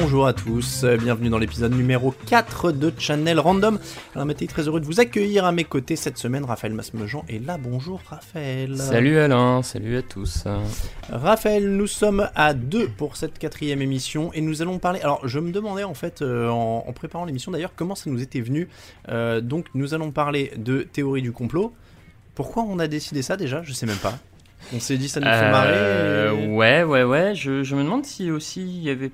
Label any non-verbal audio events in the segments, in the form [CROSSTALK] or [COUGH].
Bonjour, à tous, bienvenue dans l'épisode numéro 4 de Channel Random. Alors Mathieu, très heureux de vous accueillir à mes côtés cette semaine, Raphaël Masmejean est là, bonjour Raphaël. Salut Alain, salut à tous. Raphaël, nous sommes à deux pour cette quatrième émission et nous allons parler, alors je me demandais en fait euh, en, préparant l'émission d'ailleurs comment ça nous était venu, euh, donc nous allons parler de théorie du complot. Pourquoi on a décidé ça déjà? Je sais même pas. On s'est dit ça nous fait marrer. Euh, ouais, ouais, ouais. Je, je, me demande si aussi il y avait.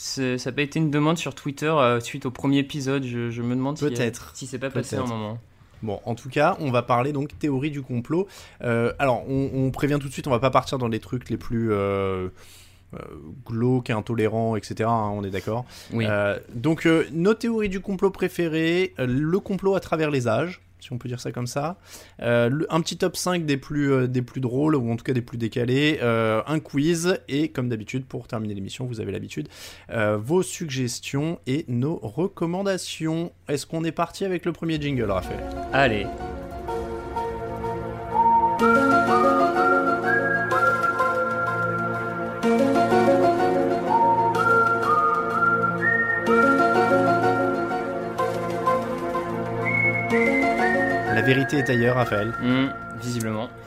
Ça n'a pas été une demande sur Twitter euh, suite au premier épisode. Je, je me demande si, Peut-être. si c'est pas passé un moment. Bon, en tout cas, on va parler donc théorie du complot. Euh, alors, on, prévient tout de suite, on va pas partir dans les trucs les plus euh, glauques, intolérants, etc. Hein, on est d'accord. Oui. donc, nos théories du complot préférées, le complot à travers les âges si on peut dire ça comme ça. Euh, un petit top 5 des plus, euh, des plus drôles, ou en tout cas des plus décalés, euh, un quiz, et comme d'habitude, pour terminer l'émission, vous avez l'habitude, vos suggestions et nos recommandations. Est-ce qu'on est parti avec le premier jingle, Raphaël? Allez vérité est ailleurs, Raphaël. Hmm, visiblement. [LAUGHS]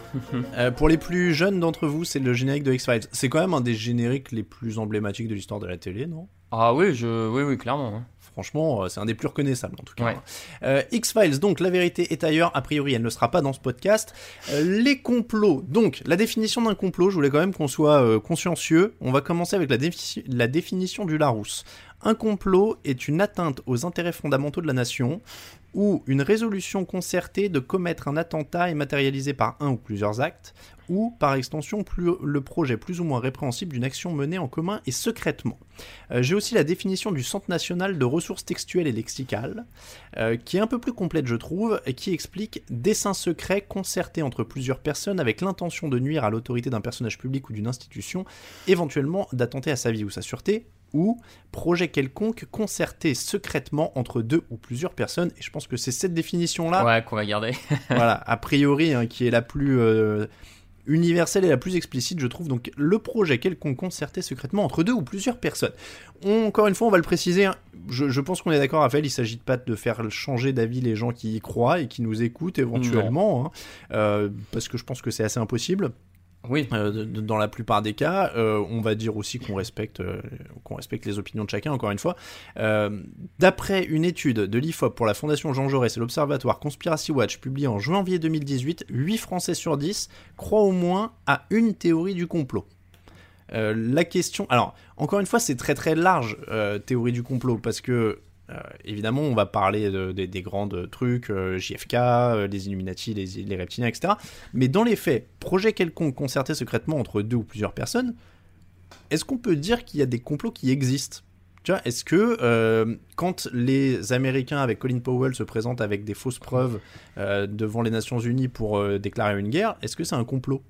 Euh, pour les plus jeunes d'entre vous, c'est le générique de X-Files. C'est quand même un des génériques les plus emblématiques de l'histoire de la télé, non? Ah oui, je... oui, oui, clairement. Hein. Franchement, euh, c'est un des plus reconnaissables en tout cas. Euh, X-Files, donc la vérité est ailleurs. A priori, elle ne sera pas dans ce podcast. les complots, donc la définition d'un complot, je voulais quand même qu'on soit consciencieux. On va commencer avec la, la définition du Larousse. Un complot est une atteinte aux intérêts fondamentaux de la nation, ou une résolution concertée de commettre un attentat est matérialisée par un ou plusieurs actes, ou par extension le projet plus ou moins répréhensible d'une action menée en commun et secrètement. Euh, j'ai aussi la définition du Centre national de ressources textuelles et lexicales, euh, qui est un peu plus complète je trouve, et qui explique dessin secret concerté entre plusieurs personnes avec l'intention de nuire à l'autorité d'un personnage public ou d'une institution, éventuellement d'attenter à sa vie ou sa sûreté, ou projet quelconque concerté secrètement entre deux ou plusieurs personnes. Et je pense que c'est cette définition-là. Ouais, qu'on va garder. [LAUGHS] voilà, a priori, hein, qui est la plus euh, universelle et la plus explicite, je trouve. Donc, le projet quelconque concerté secrètement entre deux ou plusieurs personnes. encore une fois, on va le préciser. Hein. je, pense qu'on est d'accord, Raphaël. Il ne s'agit pas de faire changer d'avis les gens qui y croient et qui nous écoutent éventuellement. Hein. Euh, parce que je pense que c'est assez impossible. Oui. Euh, dans la plupart des cas, euh, on va dire aussi qu'on respecte, euh, qu'on respecte les opinions de chacun, encore une fois. D'après une étude de l'IFOP pour la Fondation Jean Jaurès et l'Observatoire Conspiracy Watch publiée en janvier 2018, 8 Français sur 10 croient au moins à une théorie du complot. la question... Alors, encore une fois, c'est très très large, théorie du complot, parce que euh, évidemment, on va parler des grands trucs, euh, JFK, euh, les Illuminati, les, reptiliens, etc. Mais dans les faits, projet quelconque concerté secrètement entre deux ou plusieurs personnes, est-ce qu'on peut dire qu'il y a des complots qui existent? Tu vois, est-ce que quand les Américains avec Colin Powell se présentent avec des fausses preuves devant les Nations Unies pour déclarer une guerre, est-ce que c'est un complot?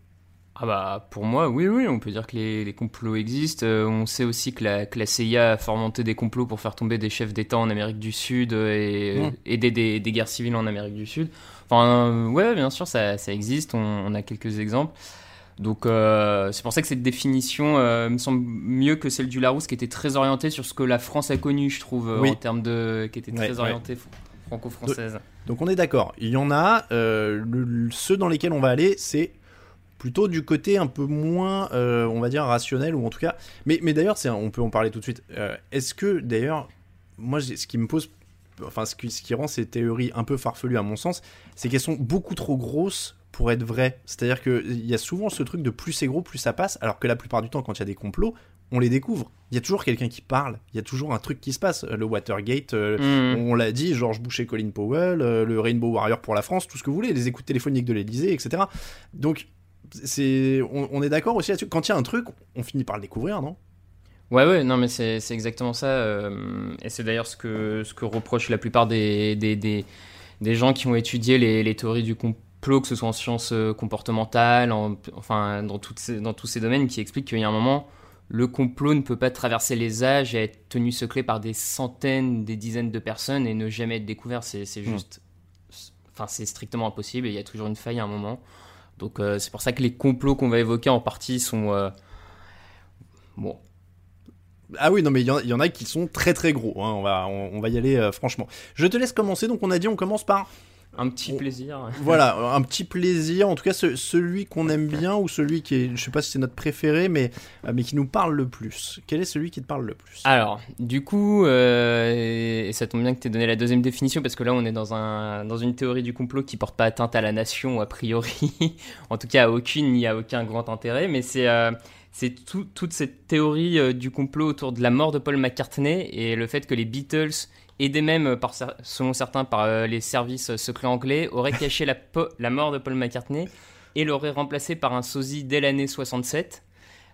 Ah bah pour moi oui oui on peut dire que les, complots existent. Euh, on sait aussi que la, que CIA a fomenté des complots pour faire tomber des chefs d'État en Amérique du Sud et mmh. aider des, des, guerres civiles en Amérique du Sud. Enfin euh, ouais bien sûr ça, ça existe. On, a quelques exemples. Donc euh, c'est pour ça que cette définition me semble mieux que celle du Larousse qui était très orientée sur ce que la France a connu je trouve en termes de qui était très orientée franco-française. Donc on est d'accord. Il y en a. ceux dans lesquels on va aller c'est plutôt du côté un peu moins, euh, on va dire, rationnel, ou en tout cas. Mais, mais d'ailleurs, on peut en parler tout de suite. Euh, est-ce que, d'ailleurs, moi, ce qui me pose. Enfin, ce qui, ce qui rend ces théories un peu farfelues, à mon sens, c'est qu'elles sont beaucoup trop grosses pour être vraies. C'est-à-dire qu'il y a souvent ce truc de plus c'est gros, plus ça passe, alors que la plupart du temps, quand il y a des complots, on les découvre. Il y a toujours quelqu'un qui parle, il y a toujours un truc qui se passe. Le Watergate, euh, mmh. on, l'a dit, George Bush et Colin Powell, le Rainbow Warrior pour la France, tout ce que vous voulez, les écoutes téléphoniques de l'Elysée, etc. Donc, c'est, on, est d'accord aussi là-dessus. Quand il y a un truc, on finit par le découvrir, non? Ouais, ouais, non, mais c'est, exactement ça. Euh, et c'est d'ailleurs ce que, ce que reprochent la plupart des, des, des, gens qui ont étudié les, les, théories du complot, que ce soit en sciences euh, comportementales, enfin, dans, toutes ces, dans tous ces domaines, qui expliquent qu'il y a un moment, le complot ne peut pas traverser les âges et être tenu secret par des centaines, des dizaines de personnes et ne jamais être découvert. C'est, c'est hmm. juste. Enfin, c'est strictement impossible et il y a toujours une faille à un moment. Donc euh, c'est pour ça que les complots qu'on va évoquer en partie sont... Euh, bon. Ah oui, non, mais il y, en a qui sont très très gros. Hein. On, va, on, va y aller franchement. Je te laisse commencer. Donc, on a dit, on commence par un petit plaisir. [LAUGHS] Voilà, un petit plaisir. En tout cas, celui qu'on aime bien ou celui qui est, je sais pas si c'est notre préféré, mais, euh, mais qui nous parle le plus. Quel est celui qui te parle le plus? Alors, du coup, euh, et ça tombe bien que tu aies donné la deuxième définition parce que là, on est dans, un, dans une théorie du complot qui porte pas atteinte à la nation, a priori. [LAUGHS] en tout cas, à aucune ni à aucun grand intérêt. Mais c'est. Euh, c'est toute cette théorie du complot autour de la mort de Paul McCartney et le fait que les Beatles aidé même, euh, par, selon certains, par euh, les services secrets anglais, aurait caché la, mort de Paul McCartney et l'aurait remplacé par un sosie dès l'année 67.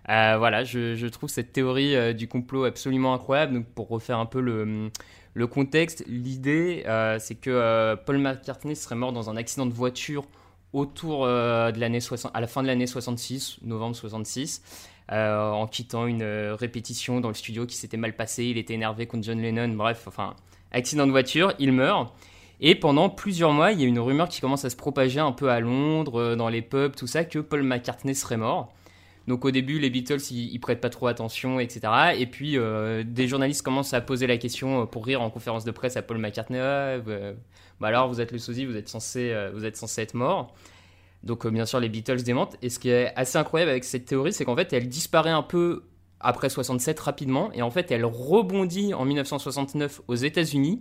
Euh, voilà, je, trouve cette théorie du complot absolument incroyable. Donc, pour refaire un peu le, contexte, l'idée, c'est que Paul McCartney serait mort dans un accident de voiture autour de l'année 60, à la fin de l'année 66, novembre 66. en quittant une répétition dans le studio qui s'était mal passé, il était énervé contre John Lennon, bref, enfin, accident de voiture, il meurt. Et pendant plusieurs mois, il y a une rumeur qui commence à se propager un peu à Londres, euh, dans les pubs, tout ça, que Paul McCartney serait mort. Donc au début, les Beatles, ils, prêtent pas trop attention, etc. Et puis euh, des journalistes commencent à poser la question euh, pour rire en conférence de presse à Paul McCartney. Ah, bah alors vous êtes le sosie, vous êtes censé, vous êtes censé être mort. Donc bien sûr, les Beatles démentent. Et ce qui est assez incroyable avec cette théorie, c'est qu'en fait, elle disparaît un peu après 67 rapidement, et en fait elle rebondit en 1969 aux États-Unis,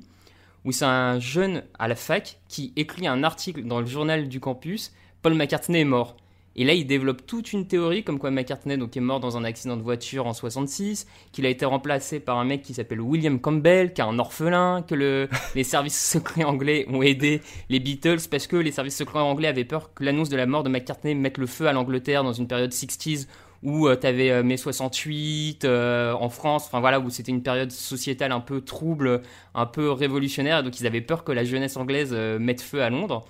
où c'est un jeune à la fac qui écrit un article dans le journal du campus, Paul McCartney est mort. Et là, il développe toute une théorie comme quoi McCartney donc, est mort dans un accident de voiture en 66, qu'il a été remplacé par un mec qui s'appelle William Campbell, qui est un orphelin, que le, [LAUGHS] les services secrets anglais ont aidé les Beatles parce que les services secrets anglais avaient peur que l'annonce de la mort de McCartney mette le feu à l'Angleterre dans une période 60s où euh, tu avais euh, mai 68 euh, en France, enfin voilà, où c'était une période sociétale un peu trouble, un peu révolutionnaire, donc ils avaient peur que la jeunesse anglaise mette feu à Londres.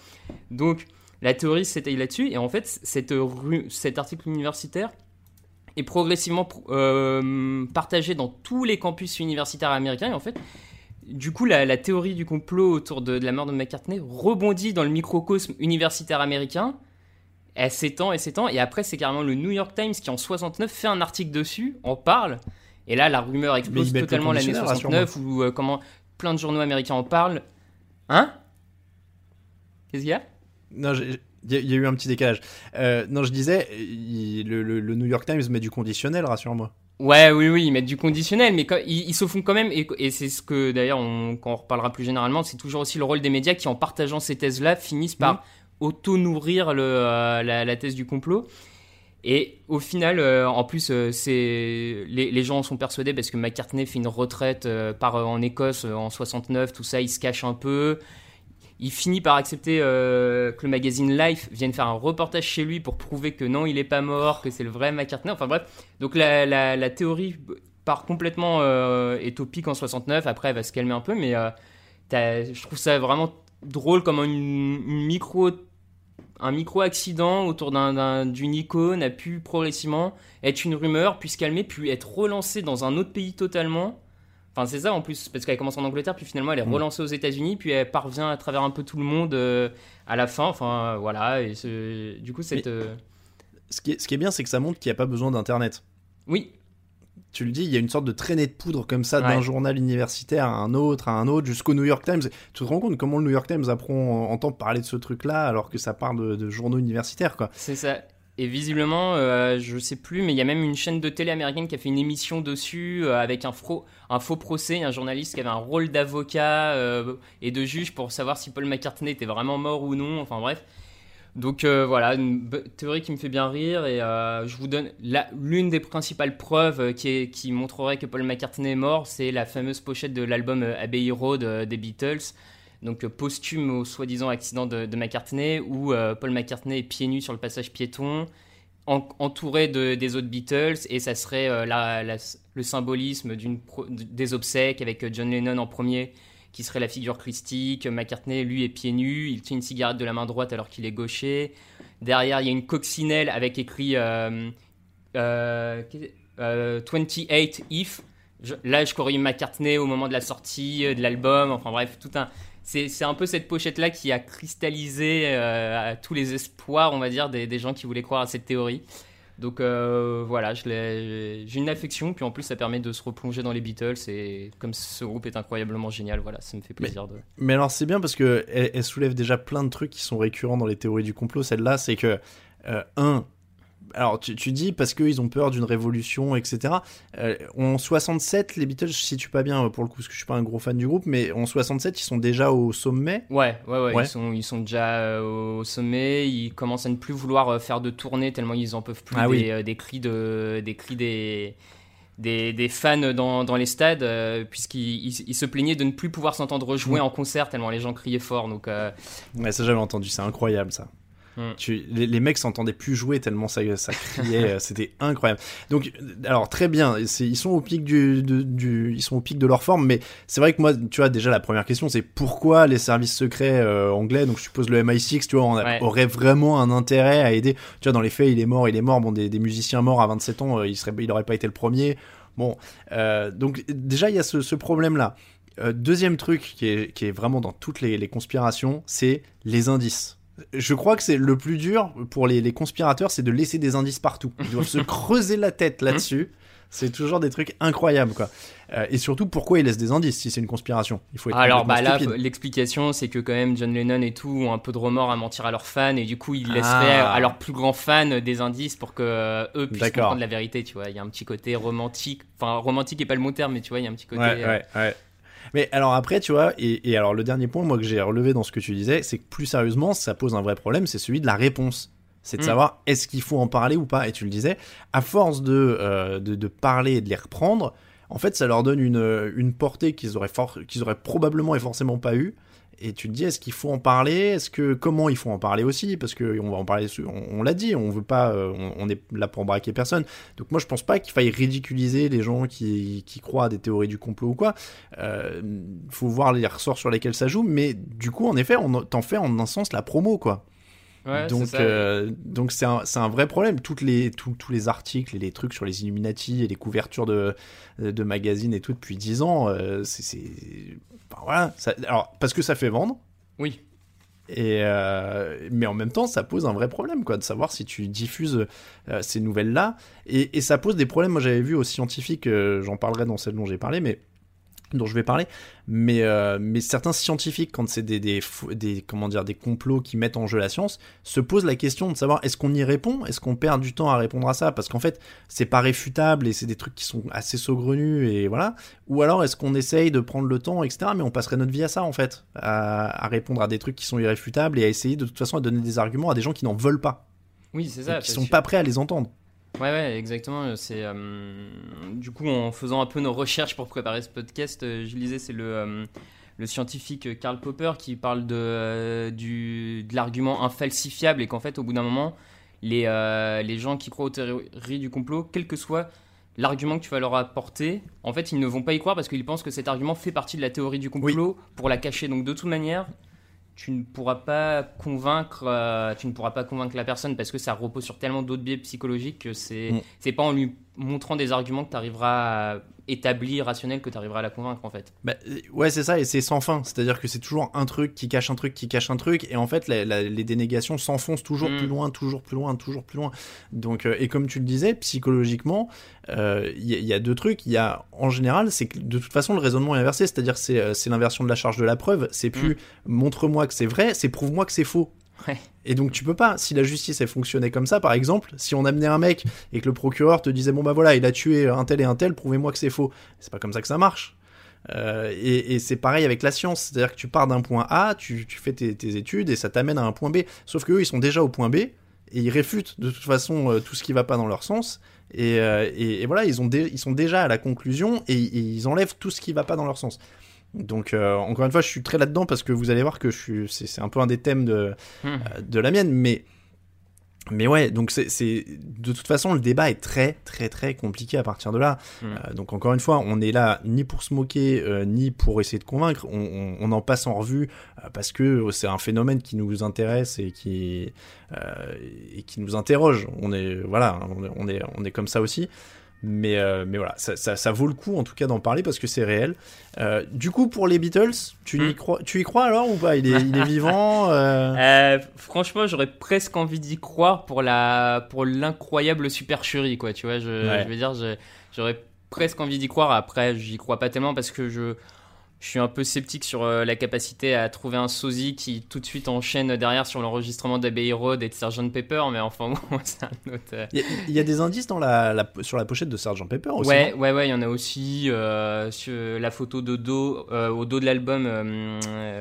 Donc la théorie c'était là-dessus, et en fait cette, cet article universitaire est progressivement partagé dans tous les campus universitaires américains, et en fait du coup, la, théorie du complot autour de, de, la mort de McCartney rebondit dans le microcosme universitaire américain elle s'étend et s'étend. Et après, c'est carrément le New York Times qui, en 69, fait un article dessus, en parle. Et là, la rumeur explose totalement l'année 69, où euh, comment plein de journaux américains en parlent. Hein? Qu'est-ce qu'il y a? Non, il y, a eu un petit décalage. Euh, non, je disais, le, New York Times met du conditionnel, rassure-moi. Ouais, oui, oui, ils mettent du conditionnel, mais ils, se font quand même, et, c'est ce que d'ailleurs, quand on reparlera plus généralement, c'est toujours aussi le rôle des médias qui, en partageant ces thèses-là, finissent par mmh auto-nourrir euh, la, thèse du complot. Et au final, euh, en plus, euh, c'est les, gens sont persuadés parce que McCartney fait une retraite par, en Écosse en 69, tout ça, il se cache un peu. Il finit par accepter que le magazine Life vienne faire un reportage chez lui pour prouver que non, il n'est pas mort, que c'est le vrai McCartney. Enfin bref, donc la, la, théorie part complètement étopique en 69. Après, elle va se calmer un peu, mais je trouve ça vraiment drôle comme une, une micro un micro-accident autour d'une icône a pu progressivement être une rumeur, puis se calmer, puis être relancée dans un autre pays totalement. Enfin, c'est ça en plus, parce qu'elle commence en Angleterre, puis finalement elle est mm. relancée aux États-Unis, puis elle parvient à travers un peu tout le monde euh, à la fin. Enfin, voilà. Et du coup, cette. Euh, ce, qui est, ce qui est bien, c'est que ça montre qu'il n'y a pas besoin d'Internet. Oui, tu le dis, il y a une sorte de traînée de poudre comme ça d'un journal universitaire à un autre, à un autre, jusqu'au New York Times. Tu te rends compte comment le New York Times apprend, entend parler de ce truc-là alors que ça parle de, journaux universitaires, quoi. C'est ça. Et visiblement, euh, je sais plus, mais il y a même une chaîne de télé américaine qui a fait une émission dessus euh, avec un, un, faux procès, un journaliste qui avait un rôle d'avocat euh, et de juge pour savoir si Paul McCartney était vraiment mort ou non. Enfin bref. Donc euh, voilà, une théorie qui me fait bien rire et euh, je vous donne l'une des principales preuves euh, qui, montrerait que Paul McCartney est mort, c'est la fameuse pochette de l'album Abbey Road des Beatles, donc posthume au soi-disant accident de, McCartney où Paul McCartney est pieds nus sur le passage piéton, entouré de, des autres Beatles et ça serait le symbolisme des obsèques avec John Lennon en premier qui serait la figure christique. McCartney, lui, est pieds nus. Il tient une cigarette de la main droite alors qu'il est gaucher. Derrière, il y a une coccinelle avec écrit euh, 28 euh, euh, If. là, je corrige McCartney au moment de la sortie euh, de l'album. Enfin bref, tout un. C'est un peu cette pochette-là qui a cristallisé tous les espoirs, on va dire, des, des, gens qui voulaient croire à cette théorie. Donc euh, voilà, j'ai une affection, puis en plus ça permet de se replonger dans les Beatles, et comme ce groupe est incroyablement génial, voilà, ça me fait plaisir mais, de... Mais alors c'est bien parce que elle, soulève déjà plein de trucs qui sont récurrents dans les théories du complot, celle-là, c'est que, euh, un, alors tu, dis parce qu'ils ont peur d'une révolution, etc. Euh, en 67, les Beatles, je ne situe pas bien pour le coup, parce que je suis pas un gros fan du groupe, mais en 67, ils sont déjà au sommet. Ouais, ouais, ouais, Ils, sont, ils sont déjà euh, au sommet. Ils commencent à ne plus vouloir euh, faire de tournée tellement ils en peuvent plus ah des, des, cris de, des cris des des, des, fans dans, dans les stades, puisqu'ils se plaignaient de ne plus pouvoir s'entendre jouer mm. en concert tellement les gens criaient fort. Donc, Ouais, ça j'avais entendu, c'est incroyable ça. Mm. Tu, les, mecs s'entendaient plus jouer tellement ça, ça criait, [LAUGHS] euh, c'était incroyable. Donc, alors très bien, ils sont au pic du, du, ils sont au pic de leur forme, mais c'est vrai que moi, tu vois, déjà la première question, c'est pourquoi les services secrets euh, anglais, donc je suppose le MI6, tu vois, on aurait vraiment un intérêt à aider. Tu vois, dans les faits, il est mort, il est mort. Bon, des, des musiciens morts à 27 ans, euh, il serait, il aurait pas été le premier. Bon, donc déjà il y a ce, ce problème là. deuxième truc qui est, qui est, vraiment dans toutes les, les conspirations, c'est les indices je crois que c'est le plus dur pour les, conspirateurs, c'est de laisser des indices partout. Ils doivent se [LAUGHS] creuser la tête là-dessus. C'est toujours des trucs incroyables, quoi. Euh, et surtout, pourquoi ils laissent des indices si c'est une conspiration? Il faut être Alors, bah là, l'explication, c'est que quand même John Lennon et tout ont un peu de remords à mentir à leurs fans, et du coup, ils laisseraient ah. à leurs plus grands fans des indices pour que euh, eux puissent comprendre la vérité, tu vois. Il y a un petit côté romantique, enfin, romantique est pas le bon terme, mais tu vois, il y a un petit côté. Ouais, ouais, ouais. Mais alors après, tu vois, et, alors le dernier point, moi, que j'ai relevé dans ce que tu disais, c'est que plus sérieusement, ça pose un vrai problème, c'est celui de la réponse. C'est de mm. savoir est-ce qu'il faut en parler ou pas? Et tu le disais, à force de, euh, de, parler et de les reprendre, en fait, ça leur donne une, une portée qu'ils auraient, qu'ils auraient probablement et forcément pas eu et tu te dis est-ce qu'il faut en parler? Est-ce que comment il faut en parler aussi? Parce que on va en parler. On, l'a dit, on veut pas, euh, on, est là pour braquer personne. Donc moi je pense pas qu'il faille ridiculiser les gens qui, qui croient à des théories du complot ou quoi. Euh, faut voir les ressorts sur lesquels ça joue, mais du coup en effet on t'en fait en un sens la promo quoi donc, euh, donc c'est un, un, vrai problème. Toutes les, tous les articles et les trucs sur les Illuminati et les couvertures de, de magazines et tout depuis 10 ans, euh, c'est. voilà. alors, parce que ça fait vendre. Oui. Et euh, mais en même temps, ça pose un vrai problème, quoi, de savoir si tu diffuses ces nouvelles-là. Et, et, ça pose des problèmes. Moi, j'avais vu aux scientifiques, j'en parlerai dans celle dont j'ai parlé, mais dont je vais parler, mais, euh, mais certains scientifiques, quand c'est des, des, des, comment dire, des complots qui mettent en jeu la science, se posent la question de savoir est-ce qu'on y répond? Est-ce qu'on perd du temps à répondre à ça? Parce qu'en fait, c'est pas réfutable et c'est des trucs qui sont assez saugrenus et voilà. Ou alors est-ce qu'on essaye de prendre le temps, etc. Mais on passerait notre vie à ça en fait, à, répondre à des trucs qui sont irréfutables et à essayer de toute façon à donner des arguments à des gens qui n'en veulent pas. Oui, c'est ça. Qui sont pas prêts à les entendre. Ouais, ouais, exactement. C'est euh, du coup en faisant un peu nos recherches pour préparer ce podcast, euh, je lisais c'est le euh, le scientifique Karl Popper qui parle de du de l'argument infalsifiable et qu'en fait au bout d'un moment les les gens qui croient aux théories du complot, quel que soit l'argument que tu vas leur apporter, en fait, ils ne vont pas y croire parce qu'ils pensent que cet argument fait partie de la théorie du complot pour la cacher. Donc, de toute manière, tu ne pourras pas convaincre euh, tu ne pourras pas convaincre la personne parce que ça repose sur tellement d'autres biais psychologiques que c'est mm. c'est pas en lui montrant des arguments que tu arriveras à établir rationnel que tu arriveras à la convaincre en fait. Bah, ouais, c'est ça et c'est sans fin, c'est-à-dire que c'est toujours un truc qui cache un truc qui cache un truc et en fait les dénégations s'enfoncent toujours plus mm. loin, toujours plus loin, toujours plus loin. Donc euh, et comme tu le disais, psychologiquement, il euh, y, a deux trucs, il y a en général, c'est que de toute façon le raisonnement est inversé, c'est-à-dire c'est euh, c'est l'inversion de la charge de la preuve, c'est plus mm. montre-moi que c'est vrai, c'est prouve-moi que c'est faux. Et donc tu peux pas, si la justice elle fonctionnait comme ça, par exemple, si on amenait un mec et que le procureur te disait bon bah voilà, il a tué un tel et un tel, prouvez-moi que c'est faux. C'est pas comme ça que ça marche. Euh, et, c'est pareil avec la science, c'est-à-dire que tu pars d'un point A, tu, fais tes, études et ça t'amène à un point B. Sauf qu'eux ils sont déjà au point B et ils réfutent de toute façon euh, tout ce qui va pas dans leur sens. Et, euh, voilà, ils, ils sont déjà à la conclusion et, ils enlèvent tout ce qui va pas dans leur sens. Donc euh, encore une fois, je suis très là-dedans parce que vous allez voir que je suis, c'est, un peu un des thèmes de, hmm. euh, de la mienne, mais mais ouais, donc c'est, de toute façon le débat est très très très compliqué à partir de là. Hmm. Euh, donc encore une fois, on est là ni pour se moquer ni pour essayer de convaincre. On, on, en passe en revue parce que c'est un phénomène qui nous intéresse et qui et qui nous interroge. On est voilà, on est, on est comme ça aussi. Mais, euh, mais voilà, ça, ça, vaut le coup en tout cas d'en parler parce que c'est réel. Euh, du coup, pour les Beatles, tu, y, hmm. crois, tu y crois alors ou pas? Il est, il est [LAUGHS] vivant euh Franchement, j'aurais presque envie d'y croire pour la pour l'incroyable supercherie, quoi. Tu vois, je, je veux dire, j'aurais presque envie d'y croire. Après, j'y crois pas tellement parce que je je suis un peu sceptique sur euh, la capacité à trouver un sosie qui tout de suite enchaîne derrière sur l'enregistrement d'Abbey Road et de Sgt Pepper, mais enfin [LAUGHS] bon, c'est un autre. Euh. Il y, a des indices dans la, sur la pochette de Sgt Pepper aussi. Ouais, ouais, ouais, il y en a aussi euh, sur la photo de dos, au dos de l'album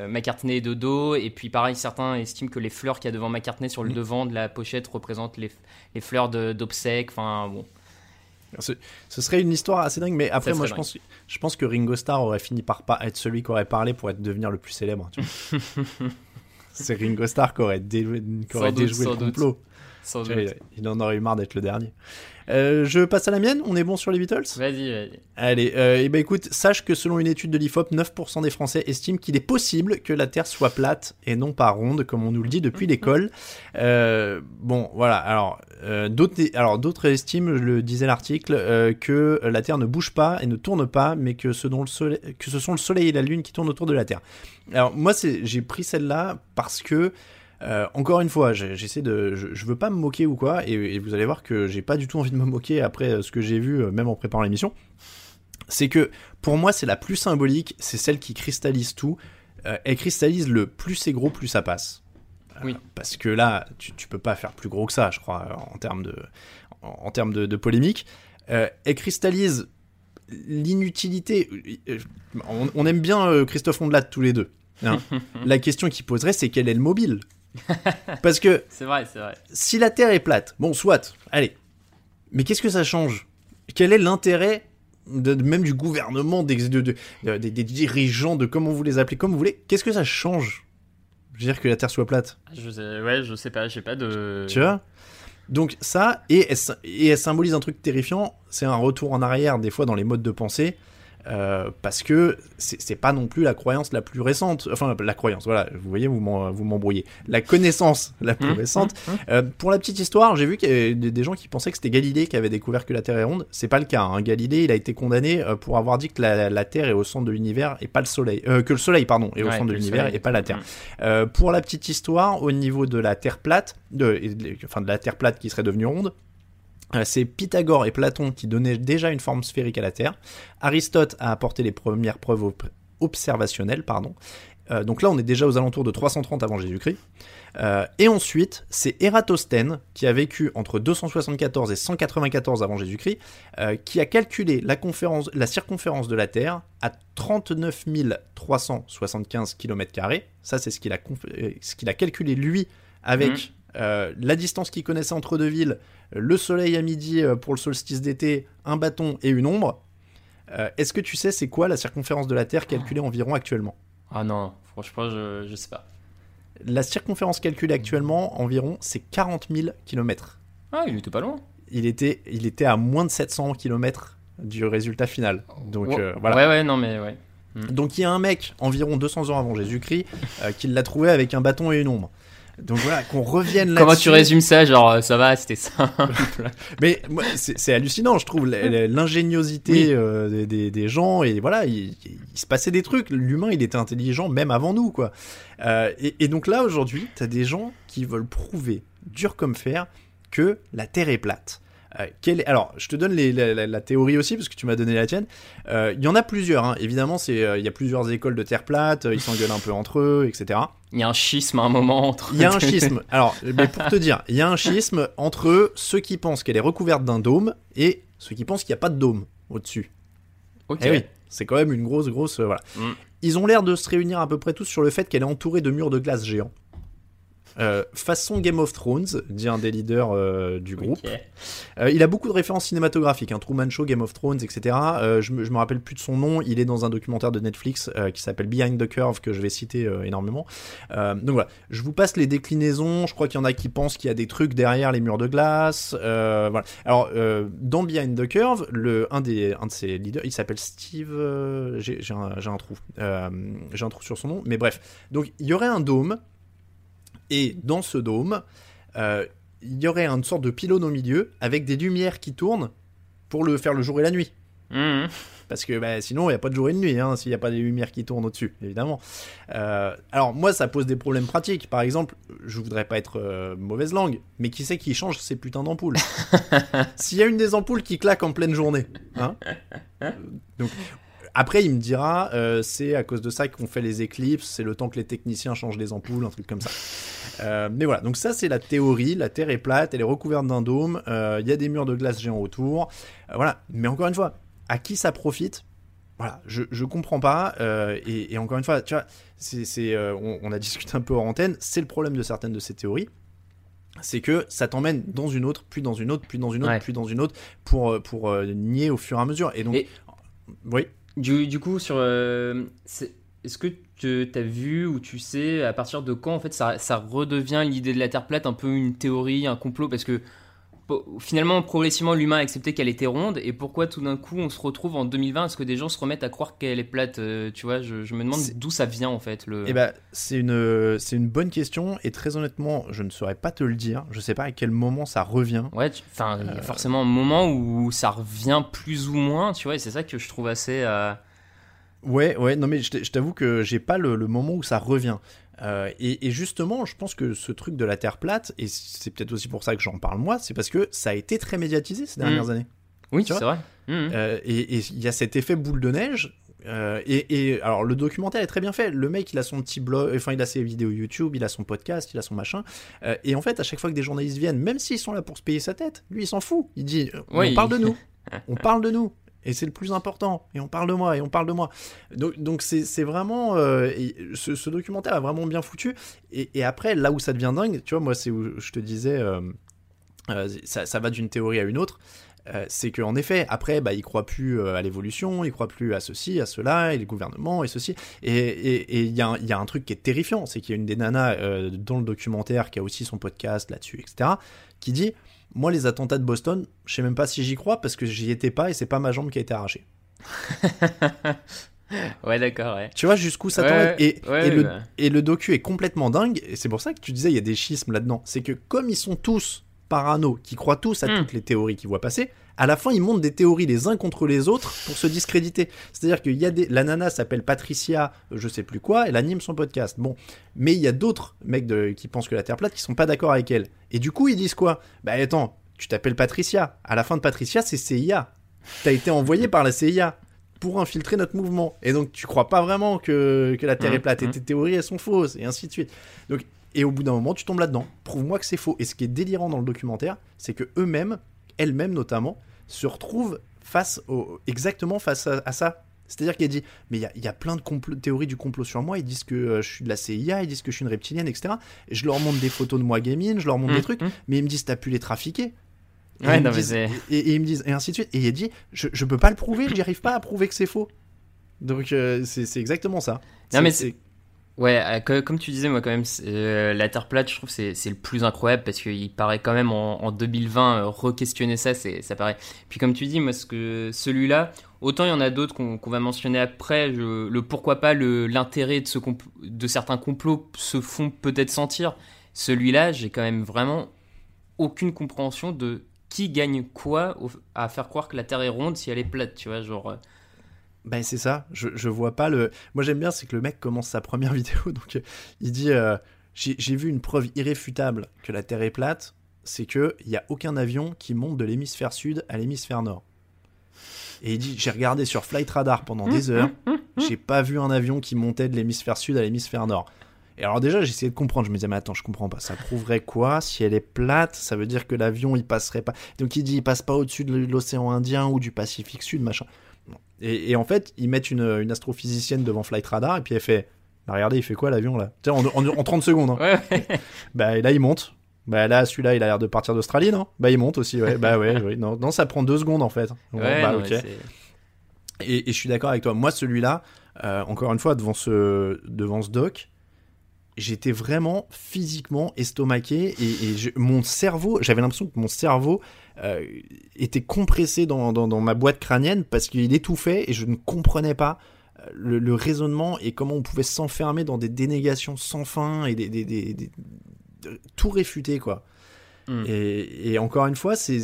McCartney de dos, et puis pareil, certains estiment que les fleurs qu'il y a devant McCartney sur le mm. devant de la pochette représentent les, les fleurs d'obsèques. Enfin bon. Ce, serait une histoire assez dingue, mais après, moi, je pense, je pense que Ringo Starr aurait fini par pas être celui qui aurait parlé pour être devenir le plus célèbre. [LAUGHS] C'est Ringo Starr qui aurait, déjoué, le complot. il, en aurait eu marre d'être le dernier. Euh, je passe à la mienne, on est bon sur les Beatles? Vas-y, vas-y. Allez, et euh, eh ben écoute, sache que selon une étude de l'IFOP, 9% des Français estiment qu'il est possible que la Terre soit plate et non pas ronde, comme on nous le dit depuis l'école. Euh, bon, voilà, alors d'autres, alors d'autres estiment, je le disais l'article, que la Terre ne bouge pas et ne tourne pas, mais que ce, dont le soleil, que ce sont le Soleil et la Lune qui tournent autour de la Terre. Alors moi, j'ai pris celle-là parce que euh, encore une fois, j'essaie de, je, veux pas me moquer ou quoi, et, vous allez voir que j'ai pas du tout envie de me moquer après euh, ce que j'ai vu, euh, même en préparant l'émission. C'est que pour moi, c'est la plus symbolique, c'est celle qui cristallise tout. elle cristallise le plus c'est gros, plus ça passe. oui. Parce que là, tu, tu, peux pas faire plus gros que ça, je crois, en termes de, en, termes de, polémique. elle cristallise l'inutilité. On, aime bien Christophe Ondelat tous les deux. Hein. [LAUGHS] la question qui poserait, c'est quel est le mobile? [LAUGHS] Parce que. c'est vrai, c'est vrai. Si la Terre est plate, bon, soit, allez. Mais qu'est-ce que ça change? Quel est l'intérêt de, même du gouvernement, des, des, dirigeants, de comment vous les appelez, comme vous voulez Qu'est-ce que ça change? Je veux dire que la Terre soit plate. Je sais, ouais, je sais pas, j'ai pas de. Tu vois? Donc ça, et et elle symbolise un truc terrifiant, c'est un retour en arrière des fois dans les modes de pensée. Euh, parce que c'est pas non plus la croyance la plus récente, enfin la croyance, voilà, vous voyez, vous m'embrouillez, la connaissance la plus mmh, récente. Mmh, mmh. Euh, pour la petite histoire, j'ai vu qu'il y avait des, gens qui pensaient que c'était Galilée qui avait découvert que la Terre est ronde. C'est pas le cas. Hein. Galilée, il a été condamné euh, pour avoir dit que la, Terre est au centre de l'univers et pas le Soleil, que le Soleil, pardon, est au centre de l'univers et pas la Terre. pour la petite histoire, au niveau de la Terre plate, de, enfin de la Terre plate qui serait devenue ronde, c'est Pythagore et Platon qui donnaient déjà une forme sphérique à la Terre. Aristote a apporté les premières preuves observationnelles, pardon. Euh, donc là, on est déjà aux alentours de 330 avant Jésus-Christ. Euh, et ensuite, c'est Ératosthène qui a vécu entre 274 et 194 avant Jésus-Christ, qui a calculé la, la, circonférence de la Terre à 39 375 km. Ça, c'est ce qu'il a, a, calculé lui avec mmh. Euh, la distance qu'il connaissait entre deux villes, le soleil à midi euh, pour le solstice d'été, un bâton et une ombre. Euh, est-ce que tu sais c'est quoi la circonférence de la Terre calculée environ actuellement? Ah non, franchement je, je sais pas. La circonférence calculée actuellement environ c'est 40 000 km. Ah il était pas loin. Il était, il était à moins de 700 km du résultat final. Donc voilà. Ouais ouais non mais ouais. Donc il y a un mec environ 200 ans avant Jésus-Christ qui l'a trouvé avec un bâton et une ombre. Donc voilà, qu'on revienne là Comment tu résumes ça Genre, euh, ça va, c'était simple. [LAUGHS] Mais c'est hallucinant, je trouve, l'ingéniosité euh, des, gens. Et voilà, il, se passait des trucs. L'humain, il était intelligent même avant nous, quoi. Euh, et, donc là, aujourd'hui, t'as des gens qui veulent prouver, dur comme fer, que la Terre est plate. Alors, je te donne la, théorie aussi, parce que tu m'as donné la tienne. Il y en a plusieurs, hein. évidemment, il y a plusieurs écoles de Terre plate, ils s'engueulent un peu entre eux, etc. Il y a un schisme à un moment entre. Il y a un schisme. [LAUGHS] Alors, mais pour te dire, il y a un schisme entre ceux qui pensent qu'elle est recouverte d'un dôme et ceux qui pensent qu'il n'y a pas de dôme au-dessus. Ok. Eh oui, c'est quand même une grosse, grosse. Euh, voilà. Mm. Ils ont l'air de se réunir à peu près tous sur le fait qu'elle est entourée de murs de glace géants. Euh, façon Game of Thrones, dit un des leaders euh, du groupe. Euh, il a beaucoup de références cinématographiques, hein, Truman Show, Game of Thrones, etc. je, me, me rappelle plus de son nom. Il est dans un documentaire de Netflix qui s'appelle Behind the Curve que je vais citer énormément. donc voilà, je vous passe les déclinaisons. Je crois qu'il y en a qui pensent qu'il y a des trucs derrière les murs de glace. voilà. Alors dans Behind the Curve, le un des un de ses leaders, il s'appelle Steve. j'ai un, un, trou. j'ai un trou sur son nom, mais bref. Donc il y aurait un dôme et dans ce dôme, euh, il y aurait une sorte de pylône au milieu avec des lumières qui tournent pour le faire le jour et la nuit. Mmh. Parce que bah, sinon, il n'y a pas de jour et de nuit, hein, s'il n'y a pas des lumières qui tournent au-dessus, évidemment. Euh, alors, moi, ça pose des problèmes pratiques. Par exemple, je voudrais pas être euh, mauvaise langue, mais qui c'est qui change ces putains d'ampoules? [LAUGHS] S'il y a une des ampoules qui claque en pleine journée, hein? [LAUGHS] Donc, après, il me dira, euh, c'est à cause de ça qu'on fait les éclipses, c'est le temps que les techniciens changent les ampoules, un truc comme ça. Euh, mais voilà, donc ça c'est la théorie, la Terre est plate, elle est recouverte d'un dôme, euh, il y a des murs de glace géants autour, voilà. Mais encore une fois, à qui ça profite? Voilà, je, je comprends pas. euh, et, et encore une fois, tu vois, c'est, c'est, euh, on, on a discuté un peu en antenne. C'est le problème de certaines de ces théories, c'est que ça t'emmène dans une autre, puis dans une autre, puis dans une autre, Ouais. puis dans une autre, pour pour euh, nier au fur et à mesure. Et donc, Et- oui. Du, coup, sur, euh, est-ce que tu as vu ou tu sais à partir de quand en fait ça, ça redevient l'idée de la Terre plate un peu une théorie, un complot? Parce que finalement, progressivement, l'humain a accepté qu'elle était ronde. Et pourquoi tout d'un coup on se retrouve en 2020 Est-ce que des gens se remettent à croire qu'elle est plate Euh, Tu vois, je, je me demande d'où ça vient en fait. Le... Eh ben, c'est une, c'est une bonne question et très honnêtement, je ne saurais pas te le dire. Je sais pas à quel moment ça revient. Ouais, enfin, il y Euh. a forcément un moment où ça revient plus ou moins, tu vois, et c'est ça que je trouve assez. euh, Ouais, ouais, non mais je t'avoue que j'ai pas le, le moment où ça revient. Euh, et, et justement, je pense que ce truc de la Terre plate, et c'est peut-être aussi pour ça que j'en parle moi, c'est parce que ça a été très médiatisé ces dernières Mm. années. Oui, c'est vrai. Mhm. Euh, et il y a cet effet boule de neige. euh, et, et alors le documentaire est très bien fait. Le mec, il a son petit blog, enfin il a ses vidéos YouTube, il a son podcast, il a son machin. Et en fait, à chaque fois que des journalistes viennent, même s'ils sont là pour se payer sa tête, lui il s'en fout. Il dit, [LAUGHS] on parle de nous, on parle de nous. Et c'est le plus important. Et on parle de moi, et on parle de moi. Donc donc c'est vraiment... euh, ce, documentaire est vraiment bien foutu. Et, après, là où ça devient dingue, tu vois, moi c'est où je te disais... euh, euh, ça, ça va d'une théorie à une autre. C'est qu'en effet, après, bah, ils croient plus à l'évolution, ils croient plus à ceci, à cela, et les gouvernements, et ceci. Et il y, il y a un truc qui est terrifiant, c'est qu'il y a une des nanas dans le documentaire qui a aussi son podcast là-dessus, etc., qui dit Moi, les attentats de Boston, je sais même pas si j'y crois parce que j'y étais pas et c'est pas ma jambe qui a été arrachée. [LAUGHS] Ouais, d'accord, ouais. Tu vois jusqu'où ça Ouais, et, ouais, et le, bah. et le docu est complètement dingue, et c'est pour ça que tu disais il y a des schismes là-dedans. C'est que comme ils sont tous parano, qui croient tous à Hmm. toutes les théories qu'ils voient passer, à la fin ils montent des théories les uns contre les autres pour se discréditer. C'est-à-dire qu'il y a des... La nana s'appelle Patricia, je sais plus quoi, elle anime son podcast. Bon, mais il y a d'autres mecs de... qui pensent que la Terre plate qui sont pas d'accord avec elle. Et du coup ils disent quoi? Bah attends, tu t'appelles Patricia. À la fin de Patricia c'est CIA. T'as été envoyé par la CIA pour infiltrer notre mouvement. Et donc tu crois pas vraiment que, que la Terre Mhm, est plate et mhm. tes théories elles sont fausses et ainsi de suite. Donc et au bout d'un moment tu tombes là-dedans. Prouve-moi que c'est faux. Et ce qui est délirant dans le documentaire, c'est que eux-mêmes, elles-mêmes notamment, se retrouvent face au exactement face à, à ça. C'est-à-dire qu'elle dit, mais il y a, y a plein de théories du complot sur moi, ils disent que euh, je suis de la CIA, ils disent que je suis une reptilienne, etc. Et je leur montre des photos de moi gamine, je leur montre des Mhm, trucs, mhm. mais ils me disent, t'as pu les trafiquer. Et Ouais, ils me non, disent- et, et ils me disent, et ainsi de suite. Et il dit, je, je peux pas le prouver, j'y arrive pas à prouver que c'est faux. Donc euh, c'est exactement ça. Non, mais c'est Ouais, euh, comme tu disais, moi quand même, euh, la Terre plate, je trouve c'est c'est le plus incroyable parce qu'il paraît quand même en, en 2020 euh, re-questionner ça, c'est ça paraît. Puis comme tu dis, moi ce que celui-là, autant il y en a d'autres qu'on qu'on va mentionner après, le pourquoi pas, le l'intérêt de ce de certains complots se font peut-être sentir. Celui-là, j'ai quand même vraiment aucune compréhension de qui gagne quoi à faire croire que la Terre est ronde si elle est plate, tu vois, genre. Ben c'est ça, je, je vois pas le... Moi j'aime bien, c'est que le mec commence sa première [LAUGHS] vidéo, donc euh, il dit euh, J'ai vu une preuve irréfutable que la Terre est plate, c'est que il y a aucun avion qui monte de l'hémisphère sud à l'hémisphère nord. Et il dit J'ai regardé sur Flight Radar pendant des heures, j'ai pas vu un avion qui montait de l'hémisphère sud à l'hémisphère nord. Et alors déjà essayé de comprendre, je me disais mais attends je comprends pas, ça prouverait quoi? Si elle est plate, ça veut dire que l'avion il passerait pas... Donc il dit il passe pas au-dessus de l'océan Indien ou du Pacifique Sud, machin. Et, et en fait, ils mettent une, une astrophysicienne devant Flight Radar et puis elle fait bah, Regardez, il fait quoi l'avion là? En, en, en 30 secondes. hein. Ouais. [LAUGHS] Bah, et là, il monte. Bah, là, celui-là, il a l'air de partir d'Australie, non? Bah, il monte aussi, ouais. bah, ouais, ouais. Non, non, ça prend deux secondes en fait. Ouais, bah, non, et je suis d'accord avec toi. Moi, celui-là, euh, encore une fois, devant ce, devant ce doc, j'étais vraiment physiquement estomaqué et, mon cerveau, j'avais l'impression que mon cerveau euh, était compressé dans, ma boîte crânienne parce qu'il étouffait et je ne comprenais pas euh, le, raisonnement et comment on pouvait s'enfermer dans des dénégations sans fin et tout réfuter quoi. Mm. Et, encore une fois, c'est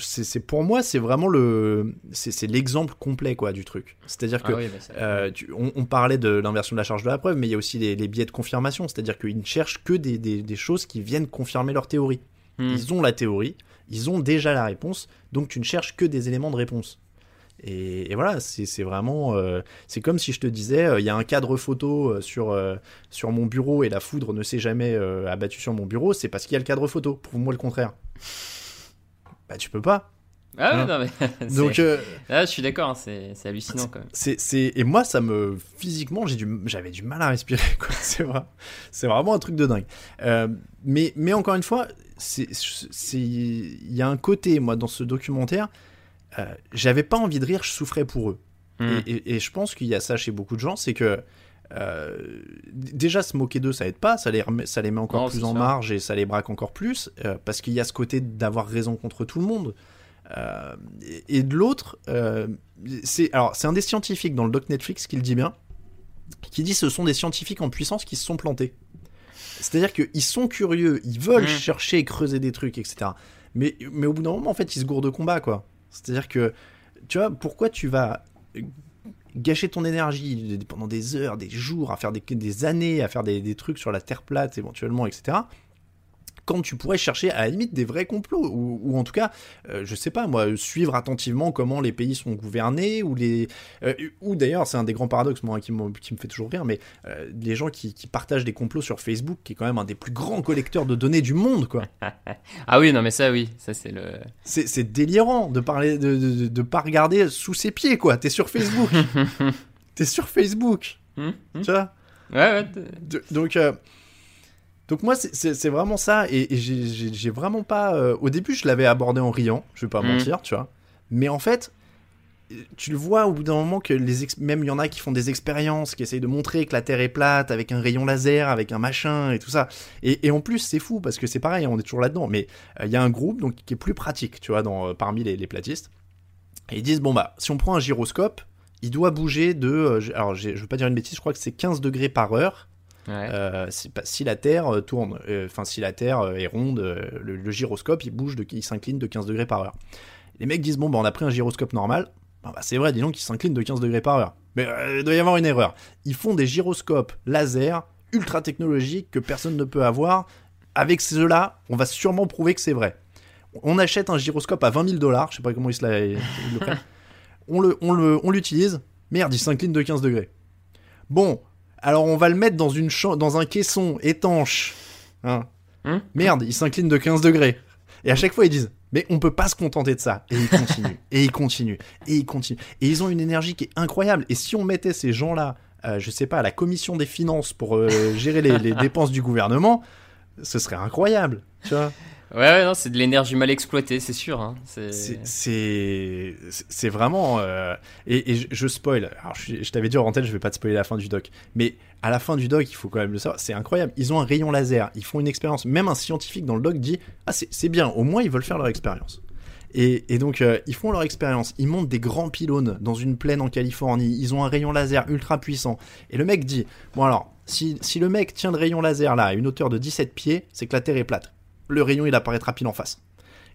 c'est pour moi c'est vraiment le c'est l'exemple complet quoi du truc. C'est à dire que ah bah, euh, on, parlait de l'inversion de la charge de la preuve mais il y a aussi les, biais de confirmation. C'est à dire qu'ils ne cherchent que des, des, choses qui viennent confirmer leur théorie. Mm. ils ont la théorie ils ont déjà la réponse donc tu ne cherches que des éléments de réponse et, voilà, c'est vraiment. Euh, c'est comme si je te disais euh, il y a un cadre photo euh, sur, sur mon bureau et la foudre ne s'est jamais abattue sur mon bureau, c'est parce qu'il y a le cadre photo. Prouve-moi le contraire. Bah, tu peux pas. Ah hein non, mais. [LAUGHS] Donc. Ah, je suis d'accord, hein, c'est hallucinant quand même. C'est et moi, ça me. Physiquement, j'avais du, du mal à respirer, [LAUGHS] C'est vrai, vraiment un truc de dingue. mais, mais encore une fois, il y a un côté, moi, dans ce documentaire euh, j'avais pas envie de rire, je souffrais pour eux. Hmm. Et, je pense qu'il y a ça chez beaucoup de gens, c'est que euh, déjà se moquer d'eux, ça aide pas, ça les, ça les met encore plus en marge et ça les braque encore plus, euh, parce qu'il y a ce côté d'avoir raison contre tout le monde. et, de l'autre, c'est alors c'est un des scientifiques dans le doc Netflix qui le dit bien, qui dit ce sont des scientifiques en puissance qui se sont plantés. C'est-à-dire qu'ils sont curieux, ils veulent hmm. chercher creuser des trucs, etc. Mais, mais au bout d'un moment, en fait, ils se gourdent de combat, quoi. C'est-à-dire que, tu vois, pourquoi tu vas gâcher ton énergie pendant des heures, des jours, à faire des, années, à faire des, trucs sur la Terre plate éventuellement, etc quand tu pourrais chercher à la limite des vrais complots, ou, en tout cas, euh, je sais pas moi, suivre attentivement comment les pays sont gouvernés, ou les, euh, ou d'ailleurs c'est un des grands paradoxes moi qui, me fait toujours rire, mais euh, les gens qui, partagent des complots sur Facebook, qui est quand même un des plus grands collecteurs de données du monde, quoi. [LAUGHS] ah oui, non mais ça oui, ça c'est le. C'est délirant de parler, de, de, pas regarder sous ses pieds, quoi. T'es sur Facebook, [LAUGHS] t'es sur Facebook, hum, hum. tu vois? Ouais, ouais. donc. Donc moi, c'est vraiment ça, et, j'ai vraiment pas... Euh, au début, je l'avais abordé en riant, je vais pas mhm. mentir, tu vois. Mais en fait, tu le vois au bout d'un moment que les même il y en a qui font des expériences, qui essayent de montrer que la Terre est plate avec un rayon laser, avec un machin et tout ça. Et, en plus, c'est fou parce que c'est pareil, on est toujours là-dedans. Mais euh, il y a un groupe donc qui est plus pratique, tu vois, dans, euh, parmi les, platistes. Et ils disent bon bah, si on prend un gyroscope, il doit bouger de, alors je veux pas dire une bêtise, je crois que c'est 15 degrés par heure euh, si, la Terre euh, tourne, euh, enfin si la Terre est ronde, le, gyroscope il bouge, de, il s'incline de 15 degrés par heure. Les mecs disent bon bah on a pris un gyroscope normal, bah, c'est vrai disons qu'il s'incline de 15 degrés par heure. Mais il doit y avoir une erreur. Ils font des gyroscopes laser ultra technologiques que personne ne peut avoir. Avec ceux-là, on va sûrement prouver que c'est vrai. On achète un gyroscope à 20 000 dollars, je sais pas comment ils se [LAUGHS] le on le, on l'utilise. Merde, il s'incline de 15 degrés. Bon, alors on va le mettre dans, une dans un caisson étanche. Hein. Hein Merde, il s'incline de 15 degrés. Et à chaque fois ils disent, mais on peut pas se contenter de ça. Et ils continuent, [LAUGHS] et ils continuent, et ils continuent. Et ils ont une énergie qui est incroyable. Et si on mettait ces gens-là, euh, je sais pas, à la commission des finances pour euh, gérer les, les [LAUGHS] dépenses du gouvernement, ce serait incroyable. Tu vois Ouais, ouais, non, c'est de l'énergie mal exploitée, c'est sûr. Hein. C'est vraiment. Euh, et, je, spoil. Alors, je, t'avais dit en antenne, je vais pas te spoiler la fin du doc. Mais à la fin du doc, il faut quand même le savoir, c'est incroyable. Ils ont un rayon laser, ils font une expérience. Même un scientifique dans le doc dit Ah, c'est bien, au moins ils veulent faire leur expérience. Et, et, donc, euh, ils font leur expérience. Ils montent des grands pylônes dans une plaine en Californie. Ils ont un rayon laser ultra puissant. Et le mec dit Bon, alors, si, si le mec tient le rayon laser là à une hauteur de 17 pieds, c'est que la Terre est plate le rayon il apparaîtra pile en face.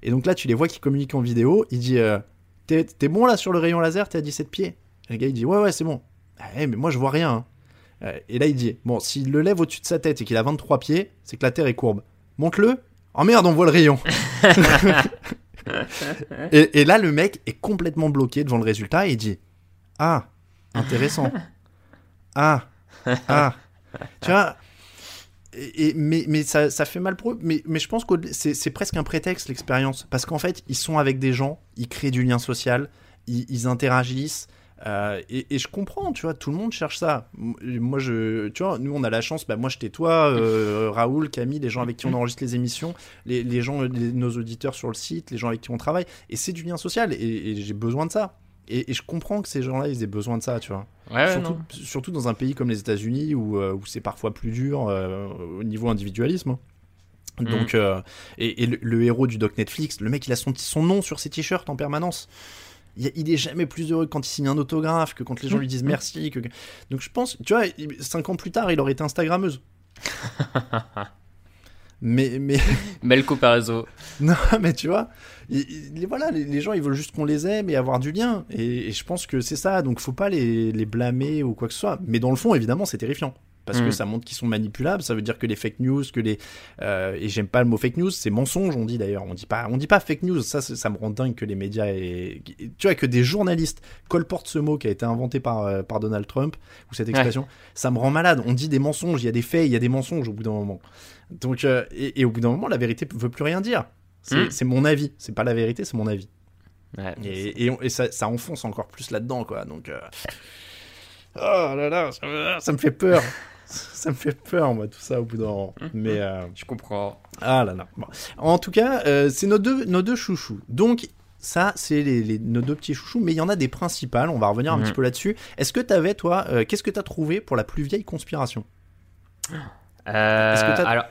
Et donc là, tu les vois qui communiquent en vidéo. Il dit euh, T'es bon là sur le rayon laser? T'es à 17 pieds? Et le gars il dit Ouais, ouais, c'est bon. Ah, mais moi je vois rien. Hein. Euh, et là il dit Bon, s'il le lève au-dessus de sa tête et qu'il a 23 pieds, c'est que la Terre est courbe. Monte-le. Oh merde, on voit le rayon. [LAUGHS] et, et, là, le mec est complètement bloqué devant le résultat et il dit Ah, intéressant. Ah, ah. Tu vois, et, mais, mais ça, ça, fait mal pour eux. Mais, mais je pense que c'est presque un prétexte, l'expérience. Parce qu'en fait, ils sont avec des gens, ils créent du lien social, ils, interagissent. Euh, et, je comprends, tu vois, tout le monde cherche ça. Moi, je, tu vois, nous, on a la chance. Bah, moi, j'étais toi, euh, [LAUGHS] Raoul, Camille, les gens avec qui on enregistre les émissions, les, les gens, nos auditeurs sur le site, les gens avec qui on travaille. Et c'est du lien social. et j'ai besoin de ça. Et, je comprends que ces gens-là, ils aient besoin de ça, tu vois. surtout, dans un pays comme les États-Unis où, euh, où c'est parfois plus dur euh, au niveau individualisme. Hein. Mm. Donc, euh, et, le, héros du doc Netflix, le mec, il a son, son nom sur ses t-shirts en permanence. Il, il, est jamais plus heureux quand il signe un autographe que quand les gens lui disent merci. Que... Donc je pense, tu vois, cinq ans plus tard, il aurait été Instagrammeuse. [LAUGHS] Mais, mais... Belle [LAUGHS] comparaison. non, mais tu vois, voilà, les, gens, ils veulent juste qu'on les aime et avoir du lien. Et, je pense que c'est ça. Donc, faut pas les, les blâmer ou quoi que ce soit. Mais dans le fond, évidemment, c'est terrifiant parce que mm. ça montre qu'ils sont manipulables. Ça veut dire que les fake news, que les euh, et j'aime pas le mot fake news, c'est mensonge. On dit d'ailleurs, on dit pas, on dit pas fake news. Ça, ça me rend dingue que les médias et tu vois que des journalistes colportent ce mot qui a été inventé par euh, par Donald Trump ou cette expression. Ça me rend malade. On dit des mensonges, il y a des faits, il y a des mensonges au bout d'un moment. Donc euh, et, au bout d'un moment, la vérité veut plus rien dire. C'est mm. mon avis. C'est pas la vérité, c'est mon avis. et, et, ça, ça, enfonce encore plus là-dedans, quoi. Donc, oh là là, ça me fait peur. [LAUGHS] ça me fait peur, moi, tout ça, au bout d'un moment. Mais, hum. euh... je comprends. Ah là là. En tout cas, euh, c'est nos deux, nos deux chouchous. Donc, ça, c'est les, nos deux petits chouchous, mais il y en a des principales, on va revenir un petit peu là-dessus. Est-ce que tu avais, toi, euh, qu'est-ce que tu as trouvé pour la plus vieille conspiration? Euh, Est-ce que Alors,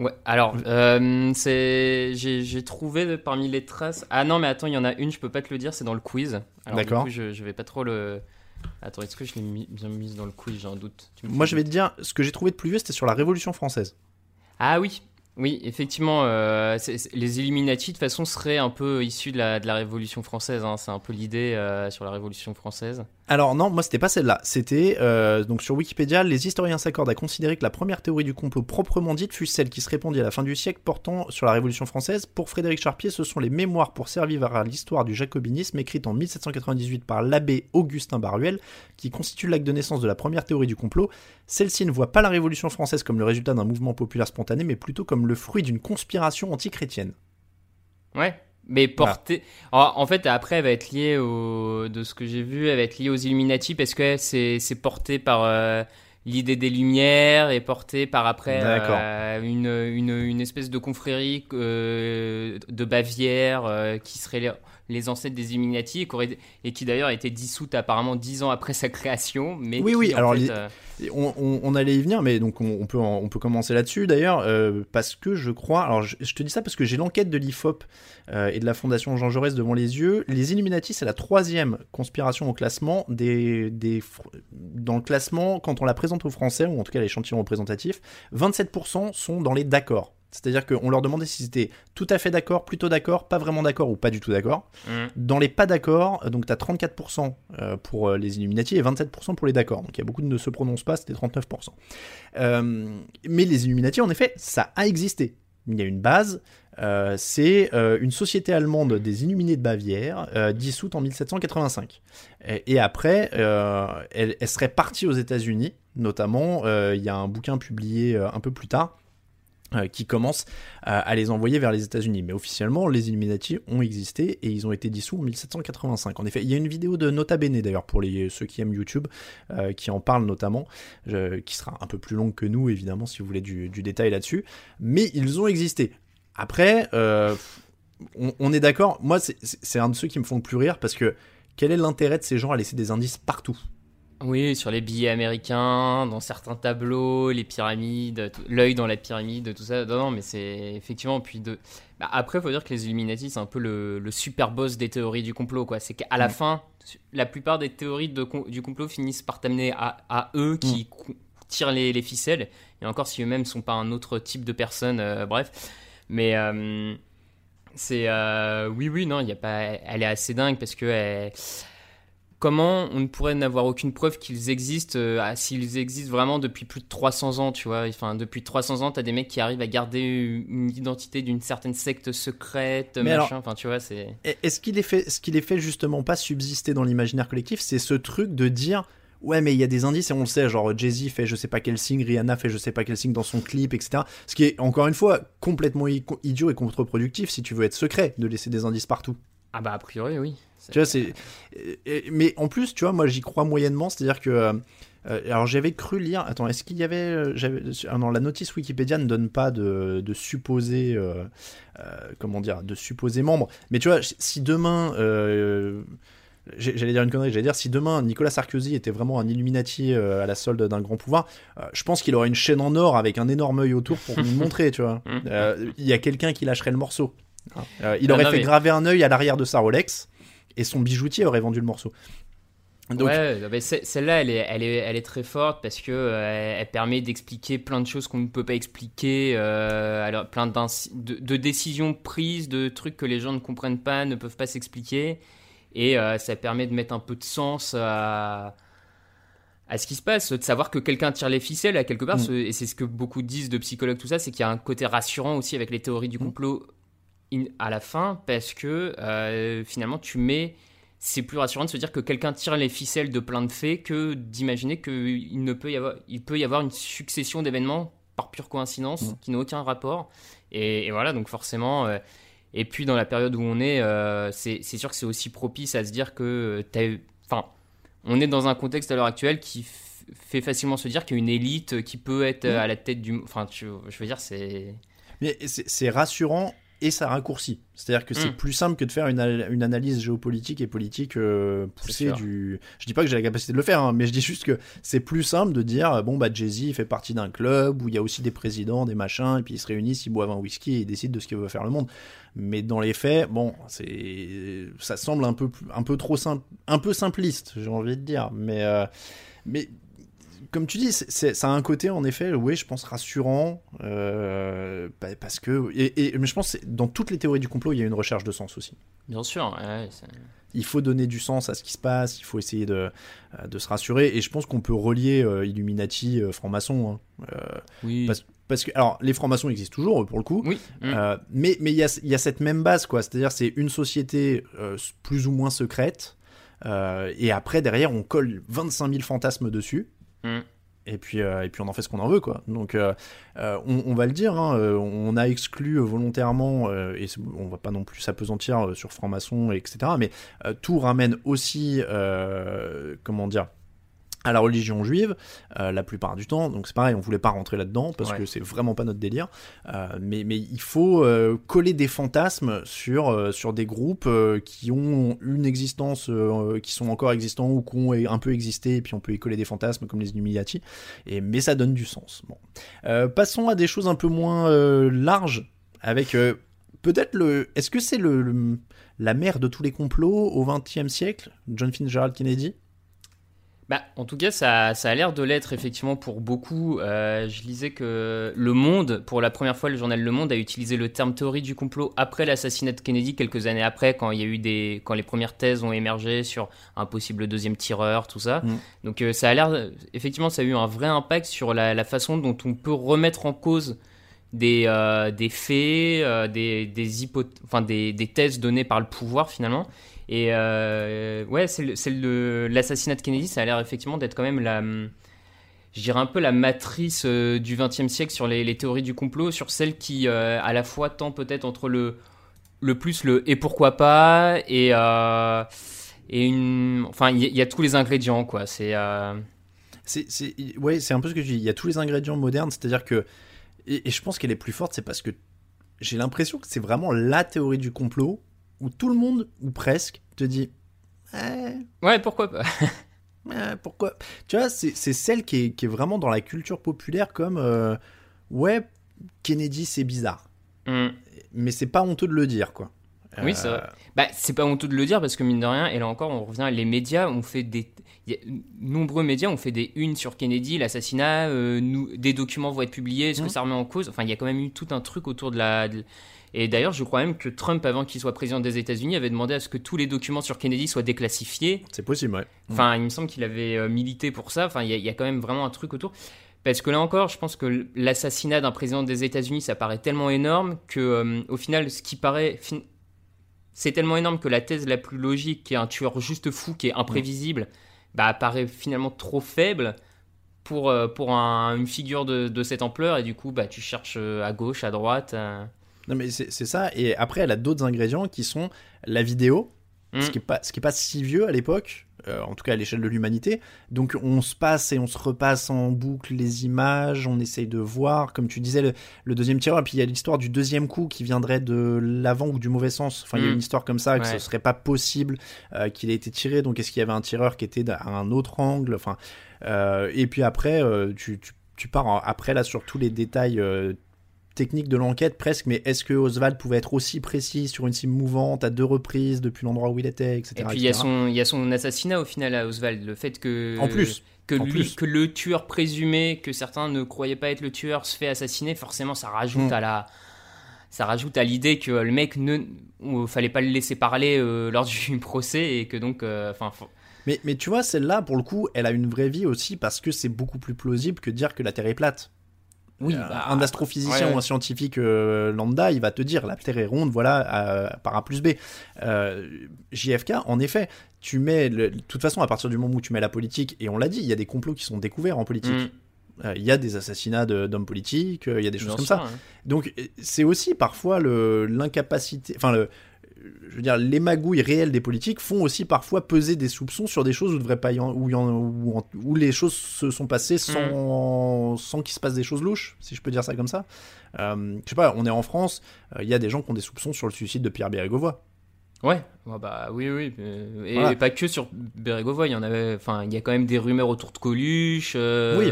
ouais, alors euh, c'est... J'ai, trouvé parmi les traces. Ah non, mais attends, il y en a une, je peux pas te le dire, c'est dans le quiz. D'accord. je, je vais pas trop le. Attends, est-ce que je l'ai bien mise dans le quiz J'ai un doute. Moi, je vais te dire, ce que j'ai trouvé de plus vieux, c'était sur la Révolution française. Ah oui, oui, effectivement, euh, les Illuminati de toute façon seraient un peu issus de la, de la Révolution française. Hein. C'est un peu l'idée euh, sur la Révolution française. Alors non, moi c'était pas celle-là. C'était euh, donc sur Wikipédia, les historiens s'accordent à considérer que la première théorie du complot proprement dite fut celle qui se répandit à la fin du siècle portant sur la Révolution française. Pour Frédéric Charpier, ce sont les mémoires pour servir à l'histoire du jacobinisme écrites en 1798 par l'abbé Augustin Baruel qui constituent l'acte de naissance de la première théorie du complot. Celle-ci ne voit pas la Révolution française comme le résultat d'un mouvement populaire spontané, mais plutôt comme le fruit d'une conspiration antichrétienne. Ouais, mais portée. En fait, après, elle va être liée au. De ce que j'ai vu, elle va être liée aux Illuminati parce que c'est porté par euh, l'idée des Lumières et porté par après euh, une, une, une, espèce de confrérie euh, de Bavière qui serait les ancêtres des Illuminati et, qui, et qui d'ailleurs a été dissoute apparemment dix ans après sa création. Mais oui, oui, alors euh, on, allait y venir, mais donc on, peut, on peut commencer là-dessus d'ailleurs, euh, parce que je crois, alors je, te dis ça parce que j'ai l'enquête de l'IFOP euh, et de la Fondation Jean Jaurès devant les yeux. Les Illuminati, c'est la troisième conspiration au classement des, des, dans le classement quand on la présente aux Français, ou en tout cas l'échantillon représentatif, 27% sont dans les d'accord. C'est-à-dire qu'on leur demandait s'ils étaient tout à fait d'accord, plutôt d'accord, pas vraiment d'accord ou pas du tout d'accord. Mm. Dans les pas d'accord, donc tu as 34% pour euh, les Illuminati et 27% pour les d'accord. Donc il y a beaucoup de ne se prononcent pas, c'était 39%. Euh, mais les Illuminati, en effet, ça a existé. Il y a une base, euh, c'est une société allemande des Illuminés de Bavière, dissoute en 1785. Et, après, elle, elle, serait partie aux États-Unis, notamment, il y a un bouquin publié un peu plus tard euh, qui commence à, les envoyer vers les États-Unis. Mais officiellement, les Illuminati ont existé et ils ont été dissous en 1785. En effet, il y a une vidéo de Nota Bene d'ailleurs pour ceux qui aiment YouTube, euh, qui en parle notamment, qui sera un peu plus longue que nous évidemment si vous voulez du, détail là-dessus. Mais ils ont existé. Après, euh, on, est d'accord. Moi, c'est un de ceux qui me font le plus rire parce que quel est l'intérêt de ces gens à laisser des indices partout? Oui, sur les billets américains, dans certains tableaux, les pyramides, l'œil dans la pyramide, tout ça. Non, non, mais c'est effectivement. Puis de... Bah, après, il faut dire que les Illuminati, c'est un peu le, super boss des théories du complot. quoi. C'est qu'à la mm. fin, la plupart des théories du complot finissent par t'amener à, eux qui mm. tirent les, ficelles. Et encore si eux-mêmes ne sont pas un autre type de personne, euh, bref. Mais. Euh, c'est. Euh, oui, oui, non, y a pas... elle est assez dingue parce que comment on ne pourrait n'avoir aucune preuve qu'ils existent euh, s'ils existent vraiment depuis plus de 300 ans, tu vois. Enfin, depuis 300 ans, tu as des mecs qui arrivent à garder une identité d'une certaine secte secrète, machin. enfin, tu vois, c'est. Est-ce qu'il est fait, ce qu'il est fait justement pas subsister dans l'imaginaire collectif, c'est ce truc de dire. Ouais, mais il y a des indices et on le sait, genre Jay-Z fait je sais pas quel signe, Rihanna fait je sais pas quel signe dans son clip, etc. Ce qui est encore une fois complètement idiot et contre-productif si tu veux être secret, de laisser des indices partout. Ah bah a priori oui. Tu vois, c'est. Mais en plus, tu vois, moi j'y crois moyennement, c'est-à-dire que. Euh, alors j'avais cru lire. Attends, est-ce qu'il y avait. Euh, ah non, la notice Wikipédia ne donne pas de, de supposé. Euh, comment dire De supposé membre. Mais tu vois, si demain. J'allais dire une connerie, j'allais dire si demain Nicolas Sarkozy était vraiment un Illuminati à la solde d'un grand pouvoir, je pense qu'il aurait une chaîne en or avec un énorme œil autour pour nous [LAUGHS] montrer, tu vois. Il y a quelqu'un qui lâcherait le morceau. Il aurait fait graver un œil à l'arrière de sa Rolex et son bijoutier aurait vendu le morceau. Ouais, celle-là, elle est, elle, est, elle est très forte parce que euh, elle permet d'expliquer plein de choses qu'on ne peut pas expliquer, euh, alors plein de, de, décisions prises, de trucs que les gens ne comprennent pas, ne peuvent pas s'expliquer, et euh, ça permet de mettre un peu de sens à, à ce qui se passe, de savoir que quelqu'un tire les ficelles à quelque part, mm. et c'est ce que beaucoup disent de psychologues, tout ça, c'est qu'il y a un côté rassurant aussi avec les théories du mm. À la fin, parce que finalement tu mets c'est plus rassurant de se dire que quelqu'un tire les ficelles de plein de faits que d'imaginer qu'il ne peut y avoir, il peut y avoir une succession d'événements par pure coïncidence mmh. qui n'ont aucun rapport. Et, voilà, donc forcément. Euh, et puis dans la période où on est, euh, c'est sûr que c'est aussi propice à se dire que enfin, on est dans un contexte à l'heure actuelle qui fait facilement se dire qu'il y a une élite qui peut être mmh. à la tête du. Enfin, je veux dire, c'est. Mais c'est rassurant et ça raccourcit. C'est-à-dire que c'est hmm. plus simple que de faire une, une analyse géopolitique et politique euh, poussée du. Je dis pas que j'ai la capacité de le faire, hein, mais je dis juste que c'est plus simple de dire bon bah Jay-Z fait partie d'un club où il y a aussi des présidents, des machins, et puis ils se réunissent, ils boivent un whisky et ils décident de ce qu'ils veulent faire le monde. Mais dans les faits, bon, c'est ça semble un peu un peu trop simple, un peu simpliste, j'ai envie de dire, mais euh, mais comme tu dis, ça a un côté en effet, oui, je pense rassurant, euh, parce que et, mais je pense que dans toutes les théories du complot, il y a une recherche de sens aussi. Bien sûr. il faut donner du sens à ce qui se passe, il faut essayer de, euh, de se rassurer, et je pense qu'on peut relier euh, Illuminati, franc-maçon. Hein. oui. Parce, que alors les francs-maçons existent toujours pour le coup, oui. Mm. mais mais il y a, y a, cette même base quoi, c'est-à-dire c'est une société plus ou moins secrète. et après, derrière, on colle 25 000 fantasmes dessus. Mm. Et puis, euh, et puis on en fait ce qu'on en veut, quoi. Donc, euh, euh, on, va le dire, hein, on a exclu volontairement, et on va pas non plus s'apesantir sur franc-maçon, etc. Mais tout ramène aussi, comment dire, à la religion juive euh, la plupart du temps. Donc c'est pareil, on voulait pas rentrer là-dedans parce que c'est vraiment pas notre délire. Euh, mais, mais il faut euh, coller des fantasmes sur, sur des groupes qui ont une existence, qui sont encore existants ou qui ont un peu existé, et puis on peut y coller des fantasmes comme les Illuminati. Et, mais ça donne du sens. Bon. passons à des choses un peu moins larges avec peut-être le. Est-ce que c'est le, la mère de tous les complots au XXe siècle, John Fitzgerald Kennedy? Bah, en tout cas, ça, ça a l'air de l'être effectivement pour beaucoup. Euh, je lisais que Le Monde, pour la première fois, le journal Le Monde a utilisé le terme théorie du complot après l'assassinat de Kennedy, quelques années après, quand il y a eu des, quand les premières thèses ont émergé sur un possible deuxième tireur, tout ça. Mm. Donc euh, ça a l'air, effectivement, ça a eu un vrai impact sur la, la façon dont on peut remettre en cause des, euh, des faits, des, des, enfin, des, des thèses données par le pouvoir finalement. Et euh, ouais, c'est l'assassinat de Kennedy, ça a l'air effectivement d'être quand même la, je dirais un peu la matrice euh, du XXe siècle sur les, théories du complot, sur celle qui euh, à la fois tend peut-être entre le, le plus le et pourquoi pas et, et une, enfin il y, a tous les ingrédients quoi. C'est c'est ouais, c'est un peu ce que je dis. Il y a tous les ingrédients modernes, c'est-à-dire que et je pense qu'elle est plus forte, c'est parce que j'ai l'impression que c'est vraiment la théorie du complot où tout le monde, ou presque, te dit Ouais, pourquoi pas [LAUGHS] Pourquoi Tu vois, c'est celle qui est, qui est, vraiment dans la culture populaire comme euh, Ouais, Kennedy, c'est bizarre. Mm. Mais c'est pas honteux de le dire, quoi. Oui, c'est vrai. Euh, bah, c'est pas honteux de le dire parce que mine de rien, et là encore, on revient, les médias ont fait des. nombreux médias ont fait des unes sur Kennedy, l'assassinat, euh, nous, des documents vont être publiés, ce que mm. ça remet en cause? Enfin, il y a quand même eu tout un truc autour de la. Et d'ailleurs, je crois même que Trump, avant qu'il soit président des États-Unis, avait demandé à ce que tous les documents sur Kennedy soient déclassifiés. C'est possible, ouais. Enfin, il me semble qu'il avait euh, milité pour ça. Enfin, il y, a quand même vraiment un truc autour. Parce que là encore, je pense que l'assassinat d'un président des États-Unis, ça paraît tellement énorme que, euh, au final, ce qui paraît. C'est tellement énorme que la thèse la plus logique, qui est un tueur juste fou, qui est imprévisible, bah, paraît finalement trop faible pour, euh, pour une figure de, de, cette ampleur. Et du coup, bah, tu cherches à gauche, à droite. Non, mais c'est ça. Et après, elle a d'autres ingrédients qui sont la vidéo, ce mm. qui n'est pas, ce qui est pas si vieux à l'époque, euh, en tout cas à l'échelle de l'humanité. Donc on se passe et on se repasse en boucle les images, on essaye de voir, comme tu disais, le, deuxième tireur. Et puis il y a l'histoire du deuxième coup qui viendrait de l'avant ou du mauvais sens. Enfin, il y a mm. une histoire comme ça, que ce serait pas possible euh, qu'il ait été tiré. Donc est-ce qu'il y avait un tireur qui était à un autre angle? Enfin, euh, et puis après, tu, tu, tu, pars après là sur tous les détails technique de l'enquête presque, mais est-ce que Oswald pouvait être aussi précis sur une cible mouvante à deux reprises depuis l'endroit où il était, etc. Et puis il y, a son, y a son assassinat au final à Oswald, le fait que... En plus que, lui, que le tueur présumé, que certains ne croyaient pas être le tueur, se fait assassiner, forcément ça rajoute mm. à la ça rajoute à l'idée que le mec ne fallait pas le laisser parler euh, lors du [LAUGHS] procès et que donc euh, enfin mais, mais tu vois celle-là pour le coup elle a une vraie vie aussi parce que c'est beaucoup plus plausible que dire que la Terre est plate oui, euh, un astrophysicien ou un scientifique lambda, il va te dire la Terre est ronde, voilà, par A plus B. JFK, en effet, tu mets, de toute façon, à partir du moment où tu mets la politique, et on l'a dit, il y a des complots qui sont découverts en politique. Mm. Euh, il y a des assassinats d'hommes politiques, euh, il y a des choses comme ça. Donc c'est aussi parfois l'incapacité, enfin le, je veux dire, les magouilles réelles des politiques font aussi parfois peser des soupçons sur des choses où, devrait pas y en, où, où, les choses se sont passées sans, mm. sans qu'il se passe des choses louches, si je peux dire ça comme ça. Euh, je sais pas, on est en France, il y a des gens qui ont des soupçons sur le suicide de Pierre Bérégovoy. Ouais, bah oui, oui, et, pas que sur Bérégovoy, il y en avait, enfin, il y a quand même des rumeurs autour de Coluche. oui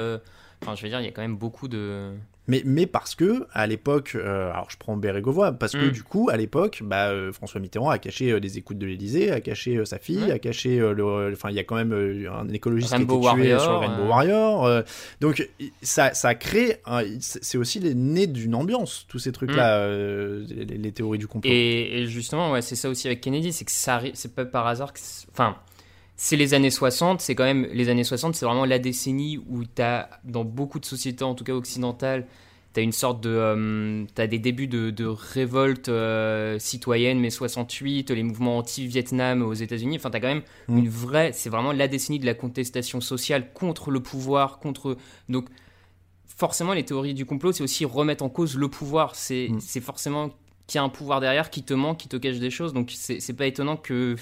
Enfin, je veux dire, il y a quand même beaucoup de. Mais, mais parce que, à l'époque, euh, alors je prends Bérégovoy, parce que mm. du coup, à l'époque, bah, euh, François Mitterrand a caché euh, des écoutes de l'Elysée, a caché sa fille, a caché le. Enfin, il y a quand même un écologiste Rainbow qui a été tué sur Rainbow Warrior. donc, ça, ça crée. c'est aussi les nés d'une ambiance, tous ces trucs-là, mm. les, théories du complot. Et, et justement, ouais, c'est ça aussi avec Kennedy, c'est que ça c'est pas par hasard que. Enfin c'est les années 60, c'est quand même les années 60, c'est vraiment la décennie où tu as dans beaucoup de sociétés en tout cas occidentales, tu as une sorte de euh, tu as des débuts de, révolte euh, citoyenne mais 68, les mouvements anti-Vietnam aux États-Unis, enfin tu as quand même mm. une vraie c'est vraiment la décennie de la contestation sociale contre le pouvoir, contre donc forcément les théories du complot, c'est aussi remettre en cause le pouvoir, c'est mm. c'est forcément qui a un pouvoir derrière, qui te ment, qui te cache des choses. Donc c'est pas étonnant que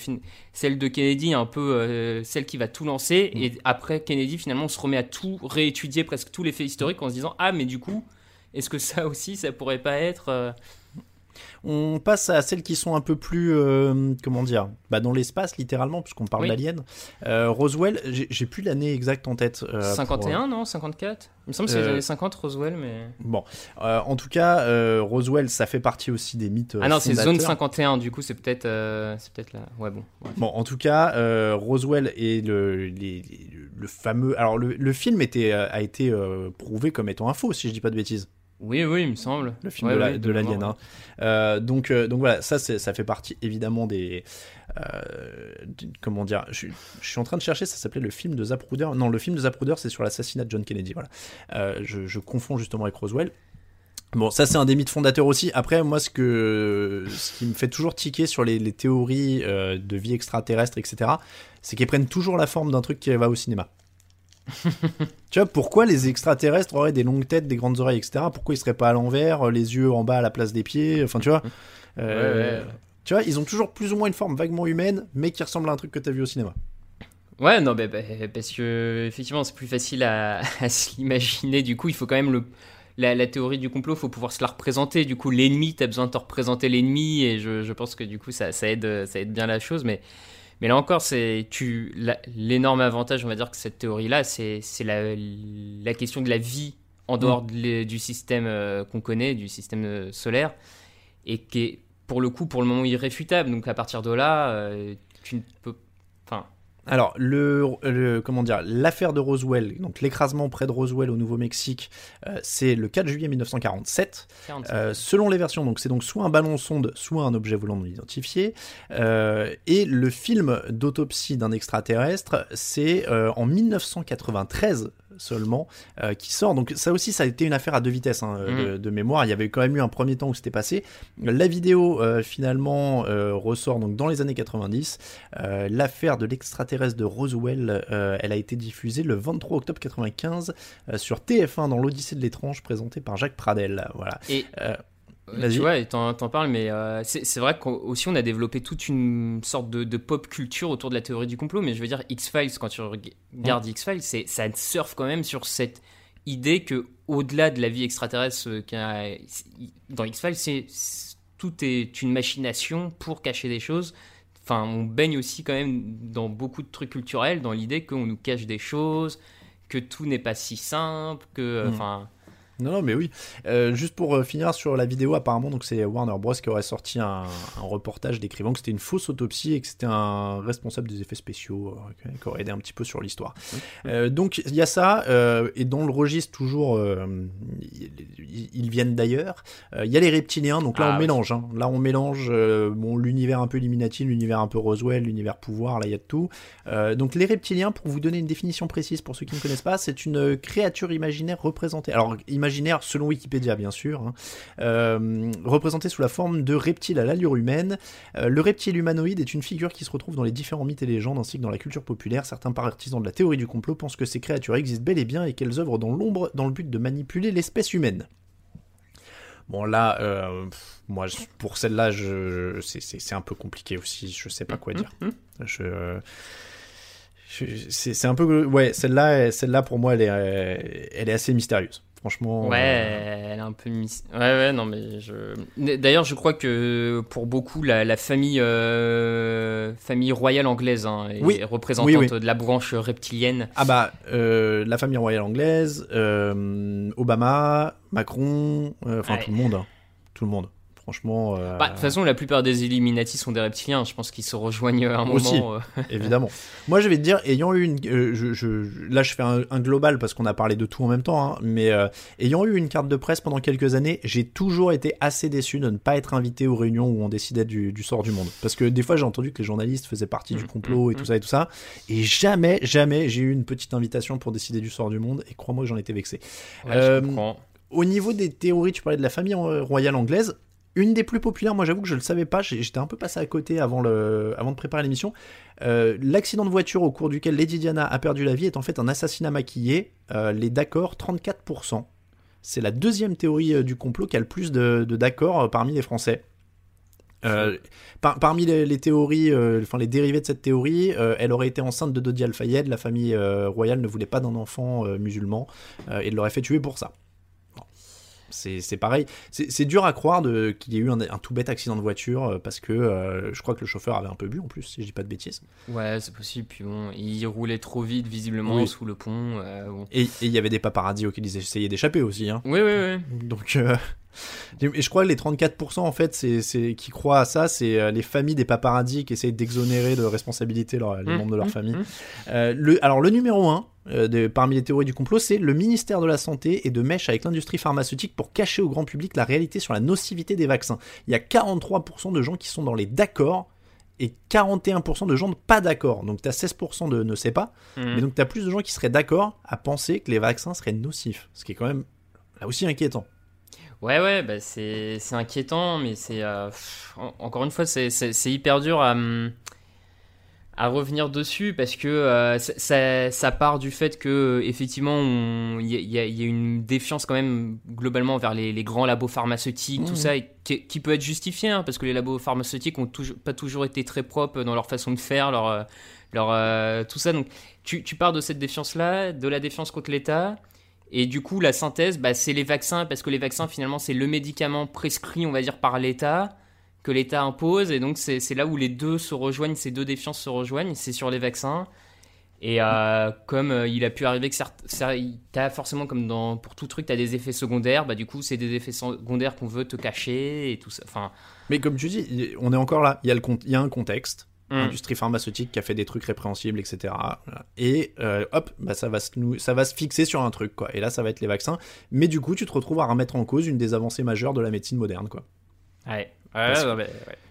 celle de Kennedy est un peu euh, celle qui va tout lancer. Mm. Et après Kennedy, finalement, on se remet à tout réétudier, presque tous les faits historiques, en se disant Ah, mais du coup, est-ce que ça aussi, ça pourrait pas être. On passe à celles qui sont un peu plus, euh, comment dire, bah dans l'espace littéralement, puisqu'on parle d'aliens. Euh, Roswell, j'ai plus l'année exacte en tête. 51, euh, non 54 Il me semble que c'est les années 50, Roswell, mais. Bon, en tout cas, Roswell, ça fait partie aussi des mythes. Ah non, c'est zone 51, du coup, c'est peut-être peut-être là. Ouais, bon. Bon, en tout cas, Roswell est le, le fameux. Alors, le, film était, a été prouvé comme étant un faux, si je dis pas de bêtises. Oui, oui, il me semble. Le film de l'Alien. Hein. Euh, donc, euh, donc voilà, ça, ça fait partie évidemment des. Euh, comment dire je, suis en train de chercher, ça s'appelait le film de Zapruder. Non, le film de Zapruder, c'est sur l'assassinat de John Kennedy. Voilà. Je, confonds justement avec Roswell. Bon, ça c'est un des mythes fondateurs aussi. Après, moi, ce, que, ce qui me fait toujours tiquer sur les, les théories de vie extraterrestre, etc., c'est qu'elles prennent toujours la forme d'un truc qui va au cinéma. [LAUGHS] tu vois, pourquoi les extraterrestres auraient des longues têtes, des grandes oreilles, etc. Pourquoi ils seraient pas à l'envers, les yeux en bas à la place des pieds? Enfin, tu vois. [LAUGHS] Euh, tu vois, ils ont toujours plus ou moins une forme vaguement humaine, mais qui ressemble à un truc que tu as vu au cinéma. Ouais, non, bah, bah, parce que effectivement, c'est plus facile à, [LAUGHS] s'imaginer. Du coup, il faut quand même le. La, théorie du complot, il faut pouvoir se la représenter. Du coup, l'ennemi, tu as besoin de te représenter l'ennemi, et je, je, pense que du coup, ça, ça, aide, ça aide bien la chose. Mais mais là encore, c'est tu l'énorme avantage, on va dire, que cette théorie-là, c'est la, la, question de la vie en dehors mm. du système euh, qu'on connaît, du système euh, solaire, et qui est pour le coup, pour le moment, irréfutable. Donc à partir de là, euh, tu ne peux alors, le, comment dire, l'affaire de Roswell, donc l'écrasement près de Roswell au Nouveau-Mexique, euh, c'est le 4 juillet 1947. Euh, selon les versions, donc c'est donc soit un ballon sonde, soit un objet volant non identifié. Euh, et le film d'autopsie d'un extraterrestre, c'est en 1993 seulement euh, qui sort. Donc ça aussi, ça a été une affaire à deux vitesses hein, mm. de, mémoire. Il y avait quand même eu un premier temps où c'était passé. La vidéo euh, finalement euh, ressort donc dans les années 90. L'affaire de l'extraterrestre de Roswell, elle a été diffusée le 23 octobre 95 sur TF1 dans l'Odyssée de l'étrange présenté par Jacques Pradel. Voilà. Et tu vois, t'en, parles, mais euh, c'est, vrai qu'aussi on a développé toute une sorte de, pop culture autour de la théorie du complot, mais je veux dire, X-Files, quand tu regardes X-Files, c'est, ça surfe quand même sur cette idée que au-delà de la vie extraterrestre euh, dans X-Files, c'est, tout est une machination pour cacher des choses. Enfin, on baigne aussi quand même dans beaucoup de trucs culturels, dans l'idée qu'on nous cache des choses, que tout n'est pas si simple, que... Mm. Enfin... Non, mais oui. Euh, juste pour euh, finir sur la vidéo, apparemment, donc c'est Warner Bros qui aurait sorti un, reportage décrivant que c'était une fausse autopsie et que c'était un responsable des effets spéciaux euh, qui aurait aidé un petit peu sur l'histoire. donc il y a ça, et dans le registre toujours, ils, viennent d'ailleurs. Il y a les reptiliens, donc là ah on mélange. Hein. Là on mélange bon l'univers un peu Illuminati, l'univers un peu Roswell, l'univers pouvoir. Là il y a de tout. donc les reptiliens, pour vous donner une définition précise pour ceux qui ne connaissent pas, c'est une créature imaginaire représentée. Alors imaginaire selon Wikipédia bien sûr, hein. euh, représenté sous la forme de reptile à l'allure humaine. Euh, le reptile humanoïde est une figure qui se retrouve dans les différents mythes et légendes ainsi que dans la culture populaire. Certains partisans de la théorie du complot pensent que ces créatures existent bel et bien et qu'elles œuvrent dans l'ombre dans le but de manipuler l'espèce humaine. Bon là, euh, moi pour celle-là, c'est un peu compliqué aussi. Je sais pas quoi dire. Mmh, mmh. Je, c'est un peu ouais celle-là celle-là pour moi elle est elle est assez mystérieuse Franchement. Ouais, euh, elle est un peu mis... Ouais, ouais, non, mais je. D'ailleurs, je crois que pour beaucoup, la, famille, euh, famille royale anglaise hein, est représentante de la branche reptilienne. Ah bah, euh, la famille royale anglaise, Obama, Macron, enfin tout le monde, hein. tout le monde. Franchement. Euh, bah, de toute façon, la plupart des Illuminati sont des reptiliens. Je pense qu'ils se rejoignent à un Aussi, moment. Euh. évidemment. [LAUGHS] Moi, je vais te dire, ayant eu une. Euh, je, là, je fais un, global parce qu'on a parlé de tout en même temps. Hein, mais ayant eu une carte de presse pendant quelques années, j'ai toujours été assez déçu de ne pas être invité aux réunions où on décidait du, sort du monde. Parce que des fois, j'ai entendu que les journalistes faisaient partie du mmh, complot et mmh, tout mmh. ça et tout ça. Et jamais, jamais, j'ai eu une petite invitation pour décider du sort du monde. Et crois-moi que j'en étais vexé. au niveau des théories, tu parlais de la famille royale anglaise. Une des plus populaires, moi j'avoue que je ne le savais pas, j'étais un peu passé à côté avant, de préparer l'émission. Euh, l'accident de voiture au cours duquel Lady Diana a perdu la vie est en fait un assassinat maquillé. Euh, les d'accord, 34%. C'est la deuxième théorie euh, du complot qui a le plus de, d'accords parmi les Français. parmi les, théories, enfin les dérivés de cette théorie, elle aurait été enceinte de Dodi Al-Fayed. La famille royale ne voulait pas d'un enfant musulman et l'aurait fait tuer pour ça c'est pareil. C'est dur à croire qu'il y ait eu un, tout bête accident de voiture euh, parce que euh, je crois que le chauffeur avait un peu bu en plus, si je dis pas de bêtises. Ouais, c'est possible. Puis bon, il roulait trop vite visiblement sous le pont. Euh, et il y avait des paparazzis qui essayaient d'échapper aussi. Hein. Oui, oui, oui. Donc. Et je crois que les 34% en fait, c'est qui croient à ça, c'est les familles des paparazzis qui essayent d'exonérer de responsabilité les mmh, membres de leur mmh, famille. Mmh. le, alors le numéro 1, euh, parmi les théories du complot, c'est le ministère de la Santé et de mèche avec l'industrie pharmaceutique pour cacher au grand public la réalité sur la nocivité des vaccins. Il y a 43% de gens qui sont dans les d'accord et 41% de gens de pas d'accord. Donc tu as 16% de ne sait pas, mais donc tu as plus de gens qui seraient d'accord à penser que les vaccins seraient nocifs, ce qui est quand même là aussi inquiétant. Ouais, ouais, bah c'est inquiétant, mais c'est. Euh, encore une fois, c'est hyper dur à. Hum, à revenir dessus parce que euh, ça, ça, part du fait que effectivement il y, a une défiance quand même globalement vers les, grands labos pharmaceutiques tout mmh. ça et qui, peut être justifié hein, parce que les labos pharmaceutiques ont toujours, pas toujours été très propres dans leur façon de faire leur, leur euh, tout ça donc tu, tu, pars de cette défiance là de la défiance contre l'État et du coup la synthèse bah, c'est les vaccins parce que les vaccins finalement c'est le médicament prescrit on va dire par l'État que l'État impose. Et donc, c'est là où les deux se rejoignent, ces deux défiances se rejoignent. C'est sur les vaccins. Et euh, comme euh, il a pu arriver que tu as forcément, comme pour tout truc, tu as des effets secondaires, bah, du coup, c'est des effets secondaires qu'on veut te cacher. Enfin, Mais comme tu dis, on est encore là. Il y a un contexte. Mmh. Industrie pharmaceutique qui a fait des trucs répréhensibles, etc. Et euh, hop, bah ça, va se, ça va se fixer sur un truc, quoi. Et là, ça va être les vaccins. Mais du coup, tu te retrouves à remettre en cause une des avancées majeures de la médecine moderne, quoi. Ouais.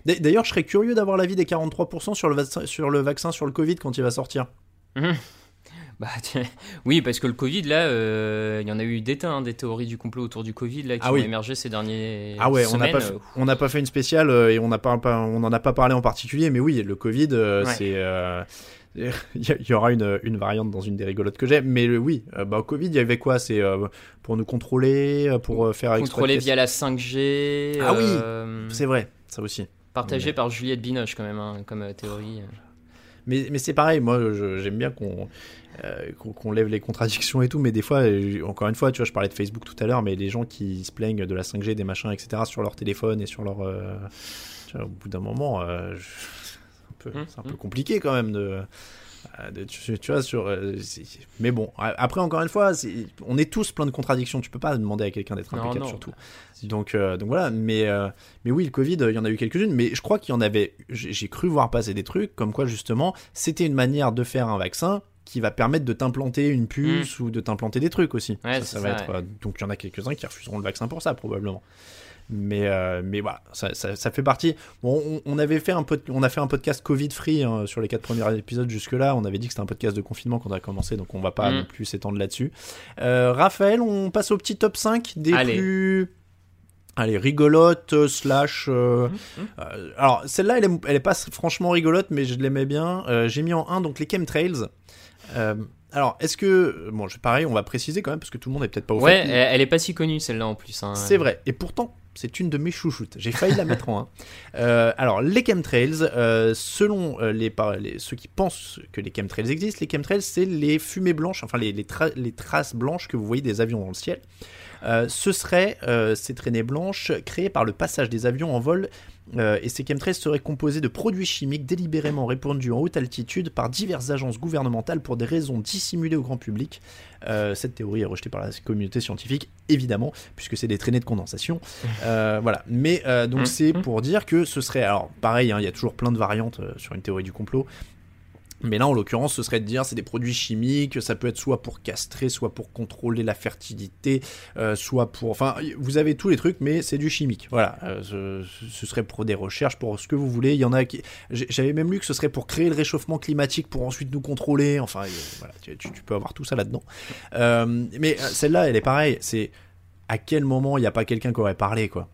D'ailleurs, je serais curieux d'avoir l'avis des 43% sur le, sur le vaccin sur le Covid quand il va sortir. Mhm. Bah, [LAUGHS] oui, parce que le Covid, là, euh, il y en a eu des tas, hein, des théories du complot autour du Covid là, qui ah ont émergé ces derniers Ah ouais, on n'a pas, on n'a pas fait une spéciale euh, et on n'en a pas parlé en particulier, mais oui, le Covid, euh, c'est [LAUGHS] il y aura une, une, variante dans une des rigolotes que j'ai, mais oui, euh, bah, au Covid, il y avait quoi? C'est euh, pour nous contrôler, euh, pour faire Contrôler via la 5G. Ah oui, c'est vrai, ça aussi. Partagé par Juliette Binoche, quand même, hein, comme théorie. Mais, mais c'est pareil, moi j'aime bien qu'on qu'on lève les contradictions et tout, mais des fois, encore une fois, tu vois, je parlais de Facebook tout à l'heure, mais les gens qui se plaignent de la 5G, des machins, etc., sur leur téléphone et sur leur. Tu vois, au bout d'un moment, je Hum, c'est un peu hum. compliqué quand même de, tu, tu, vois, sur. mais bon, après, encore une fois, on est tous plein de contradictions. Tu peux pas demander à quelqu'un d'être impeccable, surtout. Donc, donc voilà, mais, mais oui, le Covid, il y en a eu quelques-unes, mais je crois qu'il y en avait. J'ai cru voir passer des trucs comme quoi, justement, c'était une manière de faire un vaccin qui va permettre de t'implanter une puce mm. ou de t'implanter des trucs aussi. ça, va être, donc il y en a quelques-uns qui refuseront le vaccin pour ça, probablement. Mais, euh, mais voilà, ça, ça, fait partie. Bon, on, avait fait un on a fait un podcast Covid free hein, sur les quatre premiers épisodes jusque-là. On avait dit que c'était un podcast de confinement quand on a commencé, donc on va pas mm. non plus s'étendre là-dessus. Euh, Raphaël, on passe au petit top 5 des plus. Allez, rigolote, euh, slash. Mm, alors, celle-là, elle, elle, est pas franchement rigolote, mais je l'aimais bien. J'ai mis en 1 donc les chemtrails. alors, est-ce que. Bon, pareil, on va préciser quand même, parce que tout le monde est peut-être pas au ouais, fait. Ouais, elle est pas si connue celle-là en plus. Hein. C'est vrai. Et pourtant, c'est une de mes chouchoutes. J'ai failli la mettre en 1. [LAUGHS] Euh, alors, les chemtrails, euh, selon euh, les, ceux qui pensent que les chemtrails existent, les chemtrails, c'est les fumées blanches, enfin les, les, traces blanches que vous voyez des avions dans le ciel. Ce seraient ces traînées blanches créées par le passage des avions en vol euh, et ces chemtrails seraient composés de produits chimiques délibérément répandus en haute altitude par diverses agences gouvernementales pour des raisons dissimulées au grand public. Euh, cette théorie est rejetée par la communauté scientifique, évidemment, puisque c'est des traînées de condensation. [LAUGHS] Euh, voilà. Mais donc mmh. c'est mmh. pour dire que ce serait, alors pareil, hein, il y a toujours plein de variantes sur une théorie du complot. Mais là, en l'occurrence, ce serait de dire c'est des produits chimiques, ça peut être soit pour castrer, soit pour contrôler la fertilité, euh, soit pour... Enfin, vous avez tous les trucs, mais c'est du chimique. Voilà, euh, ce, serait pour des recherches, pour ce que vous voulez. Il y en a qui... J'avais même lu que ce serait pour créer le réchauffement climatique, pour ensuite nous contrôler. Enfin, voilà, tu, peux avoir tout ça là-dedans. Euh, mais celle-là, elle est pareille. C'est à quel moment il n'y a pas quelqu'un qui aurait parlé, quoi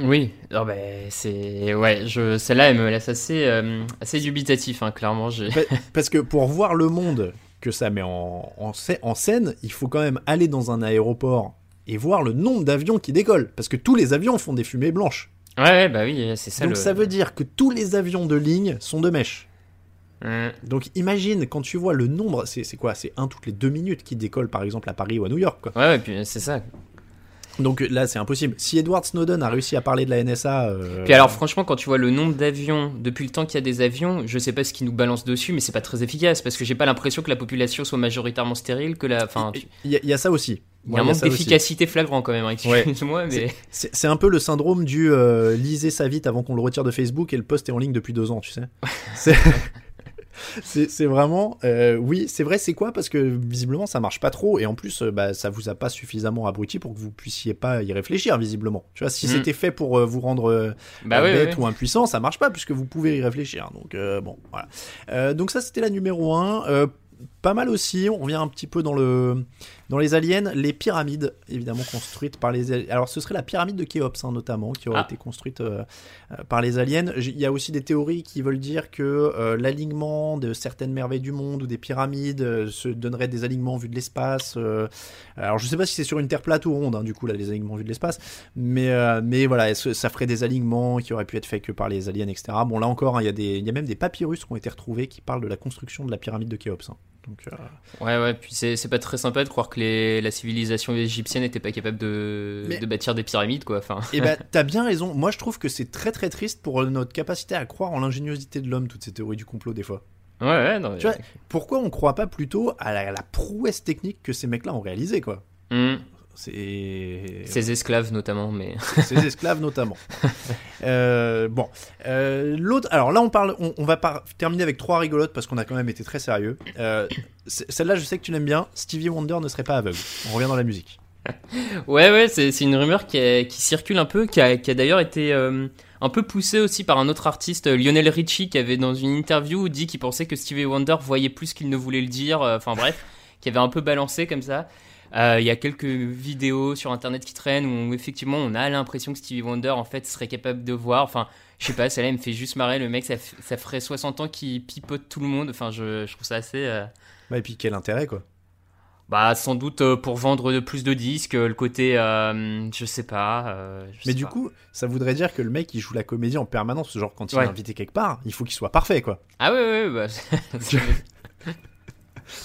oui, oh ben c'est ouais, je celle-là elle me laisse assez euh, assez dubitatif hein, clairement. [LAUGHS] Parce que pour voir le monde que ça met en, en, scène, il faut quand même aller dans un aéroport et voir le nombre d'avions qui décollent parce que tous les avions font des fumées blanches. Ouais, bah oui, c'est ça. Donc ça veut dire que tous les avions de ligne sont de mèche. Mmh. Donc imagine quand tu vois le nombre, c'est quoi? C'est un toutes les deux minutes qui décolle par exemple à Paris ou à New York. Quoi. Ouais, ouais puis c'est ça. Donc là, c'est impossible. Si Edward Snowden a réussi à parler de la NSA. Euh, Puis alors, franchement, quand tu vois le nombre d'avions, depuis le temps qu'il y a des avions, je sais pas ce qui nous balance dessus, mais c'est pas très efficace parce que j'ai pas l'impression que la population soit majoritairement stérile. que la. Enfin, il y, a ça aussi. Il y a un manque d'efficacité flagrant quand même, excuse-moi. Mais... C'est un peu le syndrome du euh, lisez ça vite avant qu'on le retire de Facebook et le post est en ligne depuis deux ans, tu sais. [LAUGHS] c'est vraiment, euh, oui, c'est vrai, c'est quoi? Parce que visiblement ça marche pas trop et en plus, euh, bah, ça vous a pas suffisamment abruti pour que vous puissiez pas y réfléchir visiblement. Tu vois, si mm. c'était fait pour euh, vous rendre bah bête ou impuissant, ça marche pas puisque vous pouvez y réfléchir. Donc bon, voilà. donc ça c'était la numéro 1 pas mal aussi. On revient un petit peu dans le dans les aliens, les pyramides évidemment construites par les alors ce serait la pyramide de Khéops hein, notamment qui aurait ah. été construite euh, euh, par les aliens. Il y a aussi des théories qui veulent dire que euh, l'alignement de certaines merveilles du monde ou des pyramides se donnerait des alignements vus de l'espace. alors je sais pas si c'est sur une terre plate ou ronde hein, du coup là les alignements vus de l'espace, mais mais voilà ça ferait des alignements qui auraient pu être faits que par les aliens etc. Bon là encore hein, il y a des il y a même des papyrus qui ont été retrouvés qui parlent de la construction de la pyramide de Khéops. Donc, euh, Ouais, ouais, puis c'est pas très sympa de croire que les, la civilisation égyptienne n'était pas capable de, de, bâtir des pyramides, quoi. Enfin... Et eh ben, [LAUGHS] t'as bien raison. Moi, je trouve que c'est très très triste pour notre capacité à croire en l'ingéniosité de l'homme, toutes ces théories du complot, des fois. Ouais, ouais, non. Tu vois, pourquoi on croit pas plutôt à la, prouesse technique que ces mecs-là ont réalisé, quoi? Mmh. Ses esclaves notamment, mais [LAUGHS] ses esclaves notamment. [LAUGHS] Euh, bon, euh, l'autre. Alors là, on parle. On, va terminer avec trois rigolotes parce qu'on a quand même été très sérieux. Euh, celle-là, je sais que tu l'aimes bien. Stevie Wonder ne serait pas aveugle. On revient dans la musique. [LAUGHS] ouais, ouais, c'est une rumeur qui, qui, circule un peu, qui a, qui a d'ailleurs été un peu poussée aussi par un autre artiste, Lionel Richie, qui avait dans une interview dit qu'il pensait que Stevie Wonder voyait plus qu'il ne voulait le dire. Enfin bref, qui avait un peu balancé comme ça. Euh, il y a quelques vidéos sur internet qui traînent où effectivement on a l'impression que Stevie Wonder en fait serait capable de voir. Enfin, je sais pas, celle-là me fait juste marrer. Le mec, ça, ça ferait 60 ans qu'il pipote tout le monde. Enfin, je, je trouve ça assez. Bah, et puis quel intérêt quoi bah sans doute euh, pour vendre plus de disques, le côté, je sais pas. Mais du coup, ça voudrait dire que le mec il joue la comédie en permanence, genre quand il est invité quelque part, il faut qu'il soit parfait quoi. Ah ouais ouais, bah, [LAUGHS] [LAUGHS]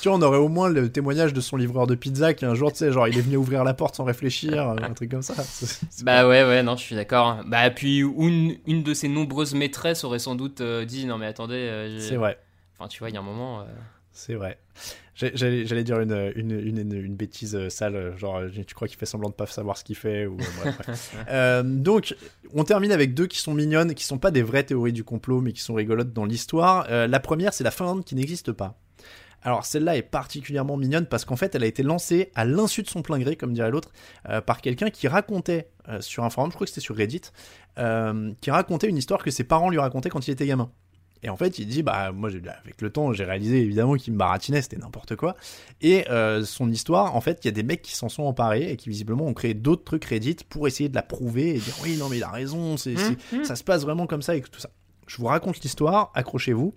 tu vois, on aurait au moins le témoignage de son livreur de pizza qui un jour, tu sais, genre il est venu ouvrir la porte sans réfléchir, un truc comme ça. [LAUGHS] bah ouais, ouais, non, je suis d'accord. Bah puis une, une de ses nombreuses maîtresses aurait sans doute euh, dit non mais attendez. Euh, c'est vrai. Enfin, tu vois, il y a un moment. C'est vrai. J'allais dire une, une, une, une, bêtise euh, sale, euh, genre euh, tu crois qu'il fait semblant de pas savoir ce qu'il fait ou, [LAUGHS] Donc on termine avec deux qui sont mignonnes, qui sont pas des vraies théories du complot, mais qui sont rigolotes dans l'histoire. la première, c'est la Finlande qui n'existe pas. Alors celle-là est particulièrement mignonne parce qu'en fait elle a été lancée à l'insu de son plein gré, comme dirait l'autre, par quelqu'un qui racontait sur un forum, je crois que c'était sur Reddit, qui racontait une histoire que ses parents lui racontaient quand il était gamin. Et en fait, il dit, bah, moi, avec le temps, j'ai réalisé évidemment qu'il me baratinait, c'était n'importe quoi. Et euh, son histoire, en fait, il y a des mecs qui s'en sont emparés et qui visiblement ont créé d'autres trucs Reddit pour essayer de la prouver et dire, oui, non, mais il a raison, c'est, mmh, mmh. ça se passe vraiment comme ça et tout ça. Je vous raconte l'histoire, accrochez-vous.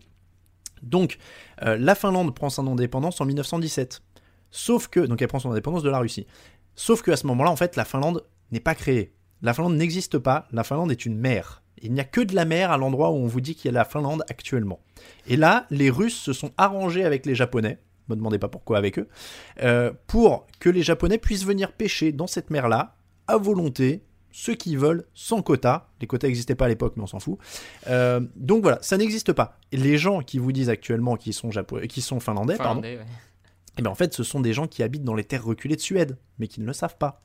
Donc, euh, la Finlande prend son indépendance en 1917. Sauf que, donc elle prend son indépendance de la Russie. Sauf que à ce moment-là, en fait, la Finlande n'est pas créée. La Finlande n'existe pas. La Finlande est une mer. Il n'y a que de la mer à l'endroit où on vous dit qu'il y a la Finlande actuellement. Et là, les Russes se sont arrangés avec les Japonais, ne me demandez pas pourquoi avec eux, euh, pour que les Japonais puissent venir pêcher dans cette mer-là, à volonté, ceux qui veulent, sans quota. Les quotas n'existaient pas à l'époque, mais on s'en fout. Euh, donc voilà, ça n'existe pas. Les gens qui vous disent actuellement qu'ils sont, qui sont finlandais, pardon, et eh bien en fait, ce sont des gens qui habitent dans les terres reculées de Suède, mais qui ne le savent pas.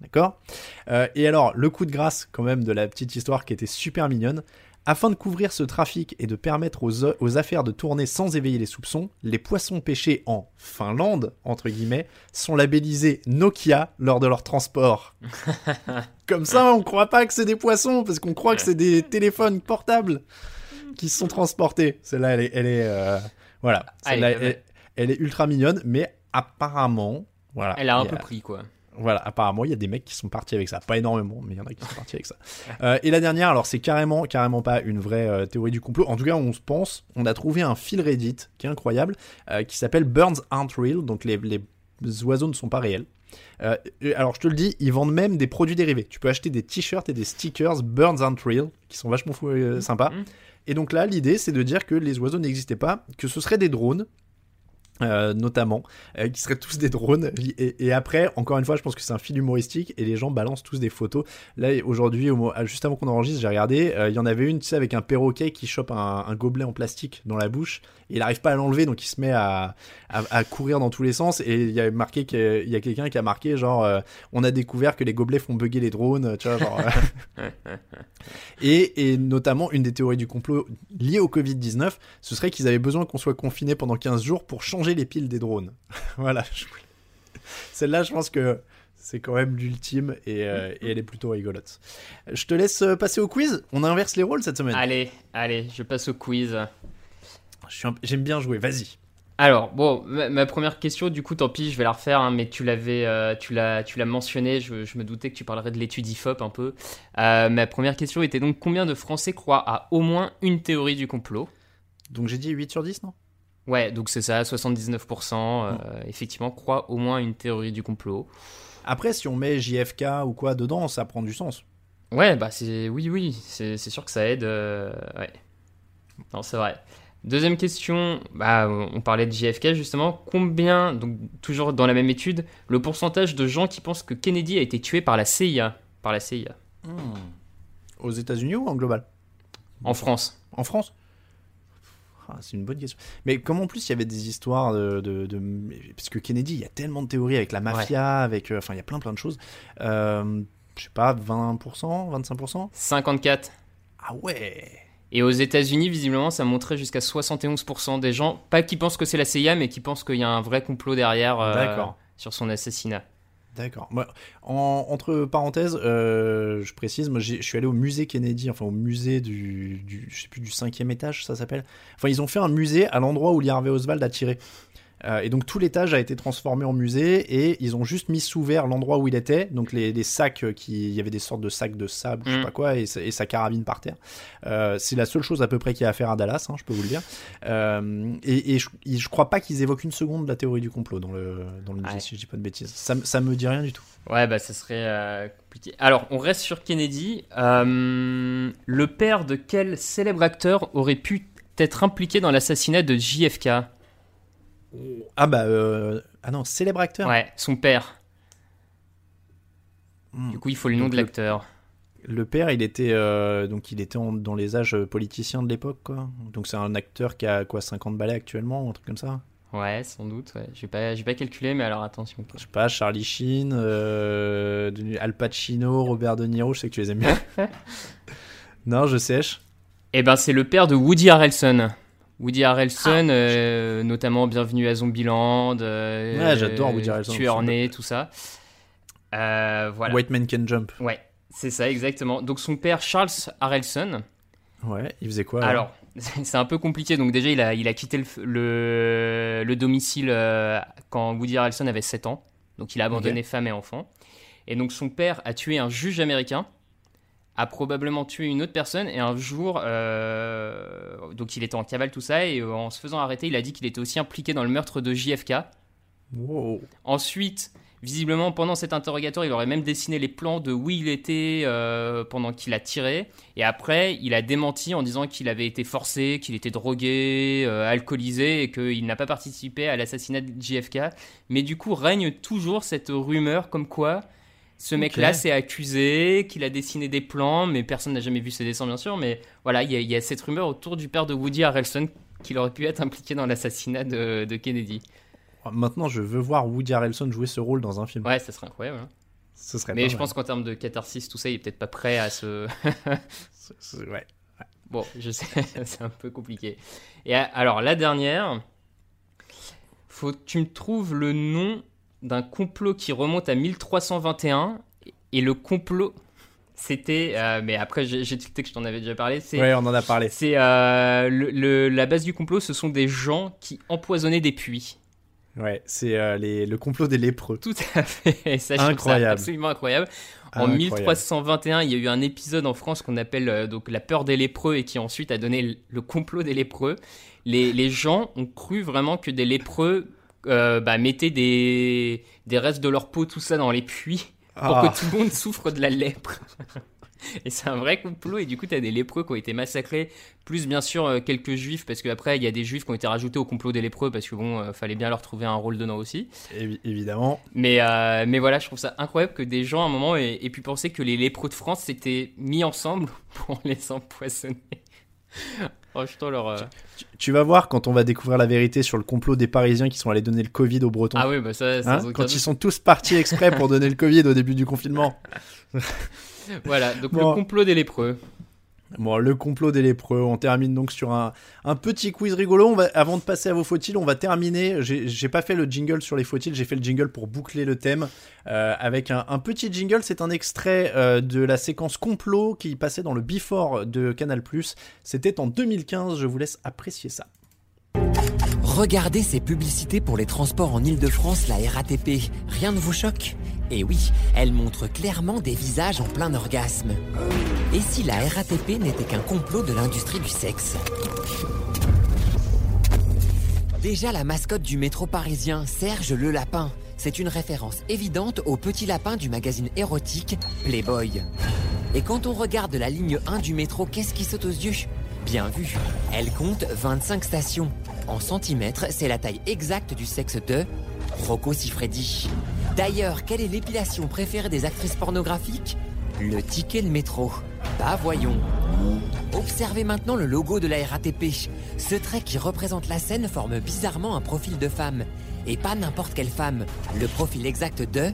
D'accord? Euh, Et alors, le coup de grâce, quand même, de la petite histoire qui était super mignonne. Afin de couvrir ce trafic et de permettre aux, affaires de tourner sans éveiller les soupçons, les poissons pêchés en Finlande, entre guillemets, sont labellisés Nokia lors de leur transport. [LAUGHS] Comme ça, on croit pas que c'est des poissons, parce qu'on croit que c'est des téléphones portables qui sont transportés. Celle-là, elle est... Elle est euh, voilà. Celle-là, elle, est ultra mignonne, mais apparemment... Voilà, elle a un peu pris, quoi. Voilà, apparemment, il y a des mecs qui sont partis avec ça. Pas énormément, mais il y en a qui sont partis avec ça. [LAUGHS] Euh, et la dernière, alors c'est carrément, carrément pas une vraie euh, théorie du complot. En tout cas, on se pense, on a trouvé un fil Reddit qui est incroyable, euh, qui s'appelle Burns Aren't Real, donc les, les, oiseaux ne sont pas réels. alors je te le dis, ils vendent même des produits dérivés. Tu peux acheter des t-shirts et des stickers Burns Aren't Real, qui sont vachement fou, sympas. Mmh. Et donc là, l'idée, c'est de dire que les oiseaux n'existaient pas, que ce seraient des drones euh, notamment, euh, qui seraient tous des drones. Et, après, encore une fois, je pense que c'est un fil humoristique et les gens balancent tous des photos. Là, aujourd'hui, juste avant qu'on enregistre, j'ai regardé, euh, il y en avait une, tu sais, avec un perroquet qui chope un, gobelet en plastique dans la bouche. Et il n'arrive pas à l'enlever, donc il se met à, à, courir dans tous les sens. Et il y a marqué qu'il y a quelqu'un qui a marqué, genre, on a découvert que les gobelets font bugger les drones, tu vois, genre. [LAUGHS] et, et notamment, une des théories du complot liées au Covid-19, ce serait qu'ils avaient besoin qu'on soit confinés pendant 15 jours pour changer les piles des drones. [LAUGHS] voilà. Celle-là, je pense que c'est quand même l'ultime euh, et, elle est plutôt rigolote. Je te laisse euh, passer au quiz. On inverse les rôles cette semaine. Allez, allez, je passe au quiz. J'aime bien jouer, vas-y. Alors, bon, ma, première question, du coup, tant pis, je vais la refaire, hein, mais tu l'avais, euh, tu l'as, tu l'as mentionné, je, me doutais que tu parlerais de l'étude IFOP un peu. ma première question était donc combien de Français croient à au moins une théorie du complot? Donc j'ai dit 8 sur 10, non? Ouais, donc c'est ça, 79% euh, effectivement croient au moins une théorie du complot. Après, si on met JFK ou quoi dedans, ça prend du sens. Ouais, bah c'est oui, oui, c'est sûr que ça aide. Euh, ouais. Non, c'est vrai. Deuxième question, bah, on parlait de JFK justement. Combien, donc toujours dans la même étude, le pourcentage de gens qui pensent que Kennedy a été tué par la CIA, par la CIA. Hmm. Aux États-Unis ou en global? En France. En France? Ah, c'est une bonne question. Mais comme en plus il y avait des histoires de, de, parce que Kennedy, il y a tellement de théories avec la mafia, avec, euh, enfin il y a plein plein de choses. Euh, je sais pas, 20%, 25% 54. Ah ouais. Et aux États-Unis, visiblement, ça montrait jusqu'à 71% des gens, pas qui pensent que c'est la CIA, mais qui pensent qu'il y a un vrai complot derrière euh, sur son assassinat. D'accord. entre parenthèses, euh, je précise, moi je suis allé au musée Kennedy, enfin au musée du, du je sais plus du cinquième étage, ça s'appelle. Enfin, ils ont fait un musée à l'endroit où Lee Harvey Oswald a tiré. Euh, et donc tout l'étage a été transformé en musée et ils ont juste mis sous verre l'endroit où il était, donc les, sacs euh, qui, il y avait des sortes de sacs de sable, je sais mm. pas quoi, et, sa carabine par terre. Euh, c'est la seule chose à peu près qu'il y a à faire à Dallas, hein, je peux vous le dire. et, je, je, crois pas qu'ils évoquent une seconde la théorie du complot dans le, dans le musée, si je dis pas de bêtises. Ça, ça me dit rien du tout. Ouais, bah ça serait compliqué. Alors, on reste sur Kennedy. le père de quel célèbre acteur aurait pu être impliqué dans l'assassinat de JFK ah bah euh, ah non, célèbre acteur. Ouais, son père. Hmm. Du coup, il faut le nom de l'acteur. Le père, il était donc il était dans les âges politiciens de l'époque, quoi. Donc c'est un acteur qui a quoi 50 balais actuellement, un truc comme ça. Ouais, sans doute. Ouais. J'ai pas, j'ai pas calculé, mais alors attention. Je sais pas, Charlie Sheen, Al Pacino, Robert De Niro, je sais que tu les aimes bien. [LAUGHS] non, je sèche. Eh ben, c'est le père de Woody Harrelson. Woody Harrelson, ah. euh, notamment Bienvenue à Zombieland, euh, ouais, j'adore Woody Harrelson. Tueur né, tout ça. Euh, voilà. White Man Can Jump. Ouais, c'est ça, exactement. Donc son père, Charles Harrelson. Ouais, il faisait quoi Alors, [LAUGHS] c'est un peu compliqué. Donc déjà, il a, il a quitté le, le, domicile quand Woody Harrelson avait 7 ans. Donc il a abandonné femme et enfant. Et donc son père a tué un juge américain a probablement tué une autre personne et un jour, euh, donc il était en cavale tout ça et euh, en se faisant arrêter, il a dit qu'il était aussi impliqué dans le meurtre de JFK. Ensuite, visiblement pendant cet interrogatoire, il aurait même dessiné les plans de où il était euh, pendant qu'il a tiré et après il a démenti en disant qu'il avait été forcé, qu'il était drogué, alcoolisé et qu'il n'a pas participé à l'assassinat de JFK. Mais du coup règne toujours cette rumeur comme quoi ce mec-là s'est accusé, qu'il a dessiné des plans, mais personne n'a jamais vu ses dessins, bien sûr. Mais voilà, il y, a cette rumeur autour du père de Woody Harrelson qu'il aurait pu être impliqué dans l'assassinat de, Kennedy. Oh, maintenant, je veux voir Woody Harrelson jouer ce rôle dans un film. Ouais, ça serait incroyable. Hein. Ce serait mais je pense qu'en termes de catharsis, tout ça, il est peut-être pas prêt à se. [LAUGHS] ouais. Bon, je sais, [LAUGHS] c'est un peu compliqué. Et alors, la dernière, faut que tu me trouves le nom d'un complot qui remonte à 1321. Et le complot, c'était. Euh, mais après, j'ai tilté que je t'en avais déjà parlé. Ouais, on en a parlé. C'est euh, le, la base du complot, ce sont des gens qui empoisonnaient des puits. Ouais, c'est euh, le complot des lépreux. Tout à fait. Ça, incroyable. absolument incroyable. En 1321, il y a eu un épisode en France qu'on appelle donc la peur des lépreux et qui ensuite a donné le complot des lépreux. Les, les gens ont cru vraiment que des lépreux euh, bah, mettaient des, des restes de leur peau, tout ça dans les puits pour que ah. tout le monde souffre de la lèpre. [LAUGHS] et c'est un vrai complot. Et du coup, tu as des lépreux qui ont été massacrés, plus bien sûr euh, quelques juifs, parce qu'après, il y a des juifs qui ont été rajoutés au complot des lépreux, parce que bon, euh, fallait bien leur trouver un rôle dedans aussi. évidemment. Mais, mais voilà, je trouve ça incroyable que des gens à un moment aient, aient pu penser que les lépreux de France s'étaient mis ensemble [LAUGHS] pour les empoisonner. [LAUGHS] Euh, tu, vas voir quand on va découvrir la vérité sur le complot des Parisiens qui sont allés donner le Covid aux Bretons. Ah oui, bah ça, hein Quand ils sont tous partis exprès pour donner le Covid au début du confinement. [LAUGHS] voilà, donc le complot des lépreux. Bon, le complot des lépreux, on termine donc sur un, petit quiz rigolo. avant de passer à vos faut on va terminer. J'ai pas fait le jingle sur les faut j'ai fait le jingle pour boucler le thème euh, avec un, petit jingle. C'est un extrait euh, de la séquence complot qui passait dans le Before de Canal+. C'était en 2015, je vous laisse apprécier ça. Regardez ces publicités pour les transports en Ile-de-France, la RATP. Rien ne vous choque? Et oui, elles montrent clairement des visages en plein orgasme. Et si la RATP n'était qu'un complot de l'industrie du sexe? Déjà la mascotte du métro parisien, Serge le Lapin. C'est une référence évidente au petit lapin du magazine érotique Playboy. Et quand on regarde la ligne 1 du métro, qu'est-ce qui saute aux yeux? Bien vu, elle compte 25 stations. En centimètres, c'est la taille exacte du sexe de Rocco Siffredi. D'ailleurs, quelle est l'épilation préférée des actrices pornographiques? Le ticket de métro. Bah voyons. Observez maintenant le logo de la RATP. Ce trait qui représente la scène forme bizarrement un profil de femme. Et pas n'importe quelle femme. Le profil exact de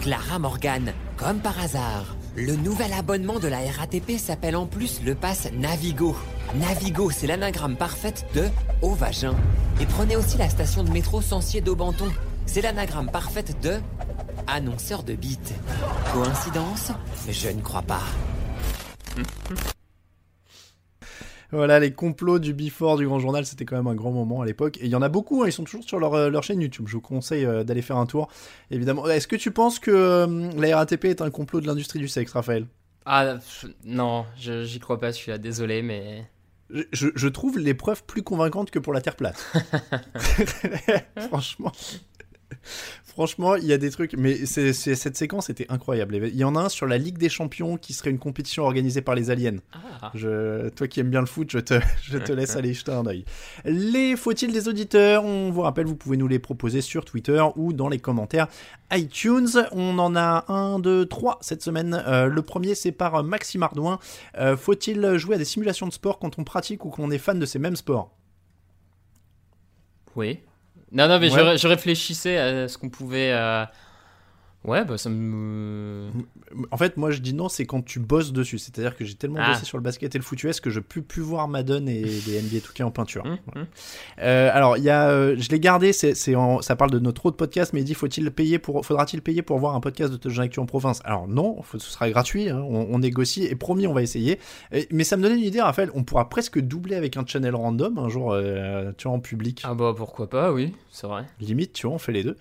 Clara Morgan, comme par hasard. Le nouvel abonnement de la RATP s'appelle en plus le pass Navigo. Navigo, c'est l'anagramme parfaite de au vagin. Et prenez aussi la station de métro Sancier d'Aubenton. C'est l'anagramme parfaite de annonceur de beat. Coïncidence Je ne crois pas. [LAUGHS] Voilà, les complots du Before du Grand Journal, c'était quand même un grand moment à l'époque. Et il y en a beaucoup, hein, ils sont toujours sur leur, euh, leur, chaîne YouTube. Je vous conseille euh, d'aller faire un tour, évidemment. Est-ce que tu penses que euh, la RATP est un complot de l'industrie du sexe, Raphaël? Ah, non, j'y crois pas, je suis là, désolé, mais je, trouve les preuves plus convaincantes que pour la Terre plate. [LAUGHS] [LAUGHS] Franchement. Franchement, il y a des trucs, mais c'est, cette séquence était incroyable. Il y en a un sur la Ligue des Champions qui serait une compétition organisée par les aliens. Ah. Je, toi qui aimes bien le foot, je te, je te laisse [LAUGHS] aller jeter un oeil. Les faut-il des auditeurs? On vous rappelle, vous pouvez nous les proposer sur Twitter ou dans les commentaires iTunes. On en a un, deux, trois cette semaine. Euh, le premier, c'est par Maxime Ardouin. Euh, faut-il jouer à des simulations de sport quand on pratique ou qu'on est fan de ces mêmes sports? Oui. Non, non, mais je, réfléchissais à ce qu'on pouvait. Ouais, bah ça me. En fait, moi je dis non, c'est quand tu bosses dessus. C'est-à-dire que j'ai tellement ah. bossé sur le basket et le foot US que je peux plus voir Madden et les NBA 2K en peinture. Hum, hum. Euh, alors, il y a, euh, je l'ai gardé, c'est, ça parle de notre autre podcast, mais il dit faut-il payer pour, faudra-t-il payer pour voir un podcast de Touchdown Actu en province? Alors non, ce sera gratuit, hein, on, négocie et promis, on va essayer. mais ça me donnait une idée, Raphaël, on pourra presque doubler avec un channel random un jour, euh, tu vois, en public. Ah bah pourquoi pas, oui, c'est vrai. Limite, tu vois, on fait les deux.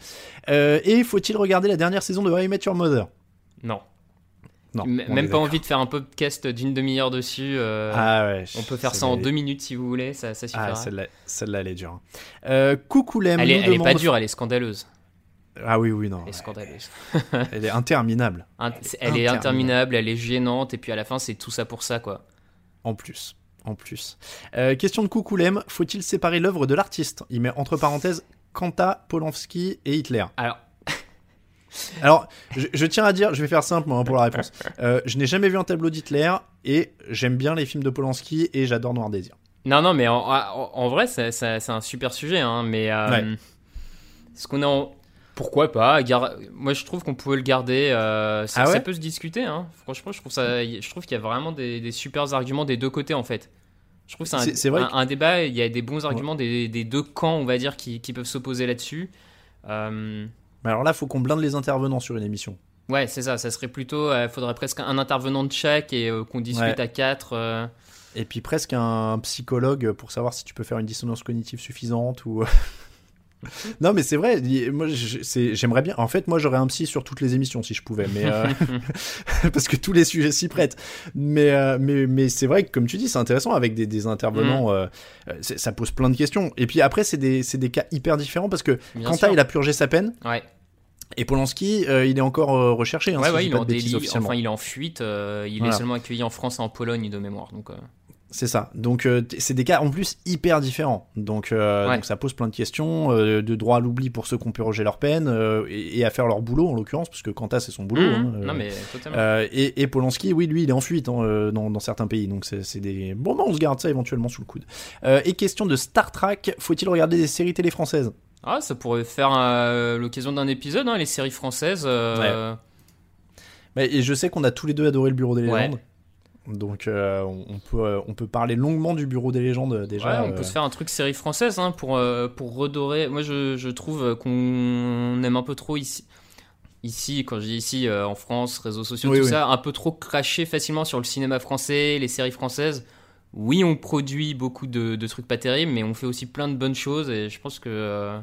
et faut-il regarder la dernière saison de How I Met Your Mother Non. Non, même pas envie de faire un podcast d'une demi-heure dessus. Euh, ah ouais, on peut faire ça en deux minutes si vous voulez, ça, ça suffira. Ah, celle-là, elle est dure. Hein. Euh, coucou Elle, est, elle est pas dure, elle est scandaleuse. Ah oui, oui, non. Elle est scandaleuse. [LAUGHS] elle est interminable. elle est interminable, elle est gênante, et puis à la fin, c'est tout ça pour ça, quoi. En plus. En plus. Euh, question de Coucoulem faut-il séparer l'œuvre de l'artiste? Il met entre parenthèses Kanta, Polanski et Hitler. Alors, alors, je, tiens à dire, je vais faire simple moi, pour la réponse. [LAUGHS] Euh, je n'ai jamais vu un tableau d'Hitler et j'aime bien les films de Polanski et j'adore Noir Désir. Non, non, mais en, vrai, c'est un super sujet. Hein, mais euh, ce qu'on a Pourquoi pas Moi, je trouve qu'on pouvait le garder. Euh, ça, ah peut se discuter. Hein. Franchement, je trouve, ça... je trouve qu'il y a vraiment des, des super arguments des deux côtés, en fait. Je trouve que c'est un, un, débat. Il y a des bons arguments des, des, deux camps, on va dire, qui, qui peuvent s'opposer là-dessus. Euh, mais alors là, faut qu'on blinde les intervenants sur une émission. Ouais, c'est ça. Ça serait plutôt. Il euh, faudrait presque un intervenant de chaque et euh, qu'on discute à quatre. Euh. Et puis presque un psychologue pour savoir si tu peux faire une dissonance cognitive suffisante ou. [LAUGHS] non, mais c'est vrai. Moi, j'aimerais bien. En fait, moi, j'aurais un psy sur toutes les émissions si je pouvais, mais [LAUGHS] [LAUGHS] parce que tous les sujets s'y prêtent. Mais, mais, mais c'est vrai que, comme tu dis, c'est intéressant avec des, intervenants. Mm. ça pose plein de questions. Et puis après, c'est des, des, cas hyper différents parce que Quentin, il a purgé sa peine. Ouais. Et Polanski, euh, il est encore euh, recherché. Hein, ouais, il, est en enfin, il est en fuite. Euh, il est seulement accueilli en France et en Pologne de mémoire. Donc, C'est ça. Donc, c'est des cas en plus hyper différents. Donc, donc ça pose plein de questions de droit à l'oubli pour ceux qui ont pu rejeter leur peine et, à faire leur boulot en l'occurrence, parce que Quentin, c'est son boulot. Mmh. Hein, non, mais totalement. Et, et, Polanski, oui, lui, il est en fuite hein, dans, dans, certains pays. Donc, c'est des. Bon, on se garde ça éventuellement sous le coude. et question de Star Trek faut-il regarder des séries télé françaises? Ah, ça pourrait faire euh, l'occasion d'un épisode, hein, les séries françaises. Euh. et je sais qu'on a tous les deux adoré le Bureau des légendes. Donc euh, on, peut, on peut parler longuement du Bureau des légendes déjà. on peut se faire un truc série française hein, pour, pour redorer. Moi je, je trouve qu'on aime un peu trop ici. Ici, quand je dis ici, en France, réseaux sociaux, tout ça, un peu trop cracher facilement sur le cinéma français, les séries françaises oui, on produit beaucoup de, de, trucs pas terribles, mais on fait aussi plein de bonnes choses et je pense que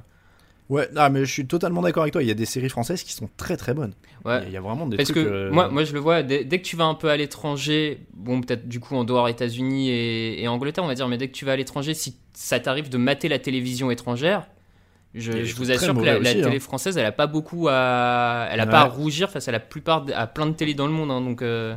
Ouais, non, mais je suis totalement d'accord avec toi. Il y a des séries françaises qui sont très très bonnes. Ouais. Il y a vraiment des Parce trucs. que euh, moi, moi, je le vois, dès, que tu vas un peu à l'étranger, bon, peut-être du coup en dehors États-Unis et, Angleterre, on va dire, mais dès que tu vas à l'étranger, si ça t'arrive de mater la télévision étrangère, je, je vous assure que la, télé hein. française, elle a pas beaucoup à. Elle a pas à rougir face à la plupart. à plein de télés dans le monde. Hein, donc. Euh,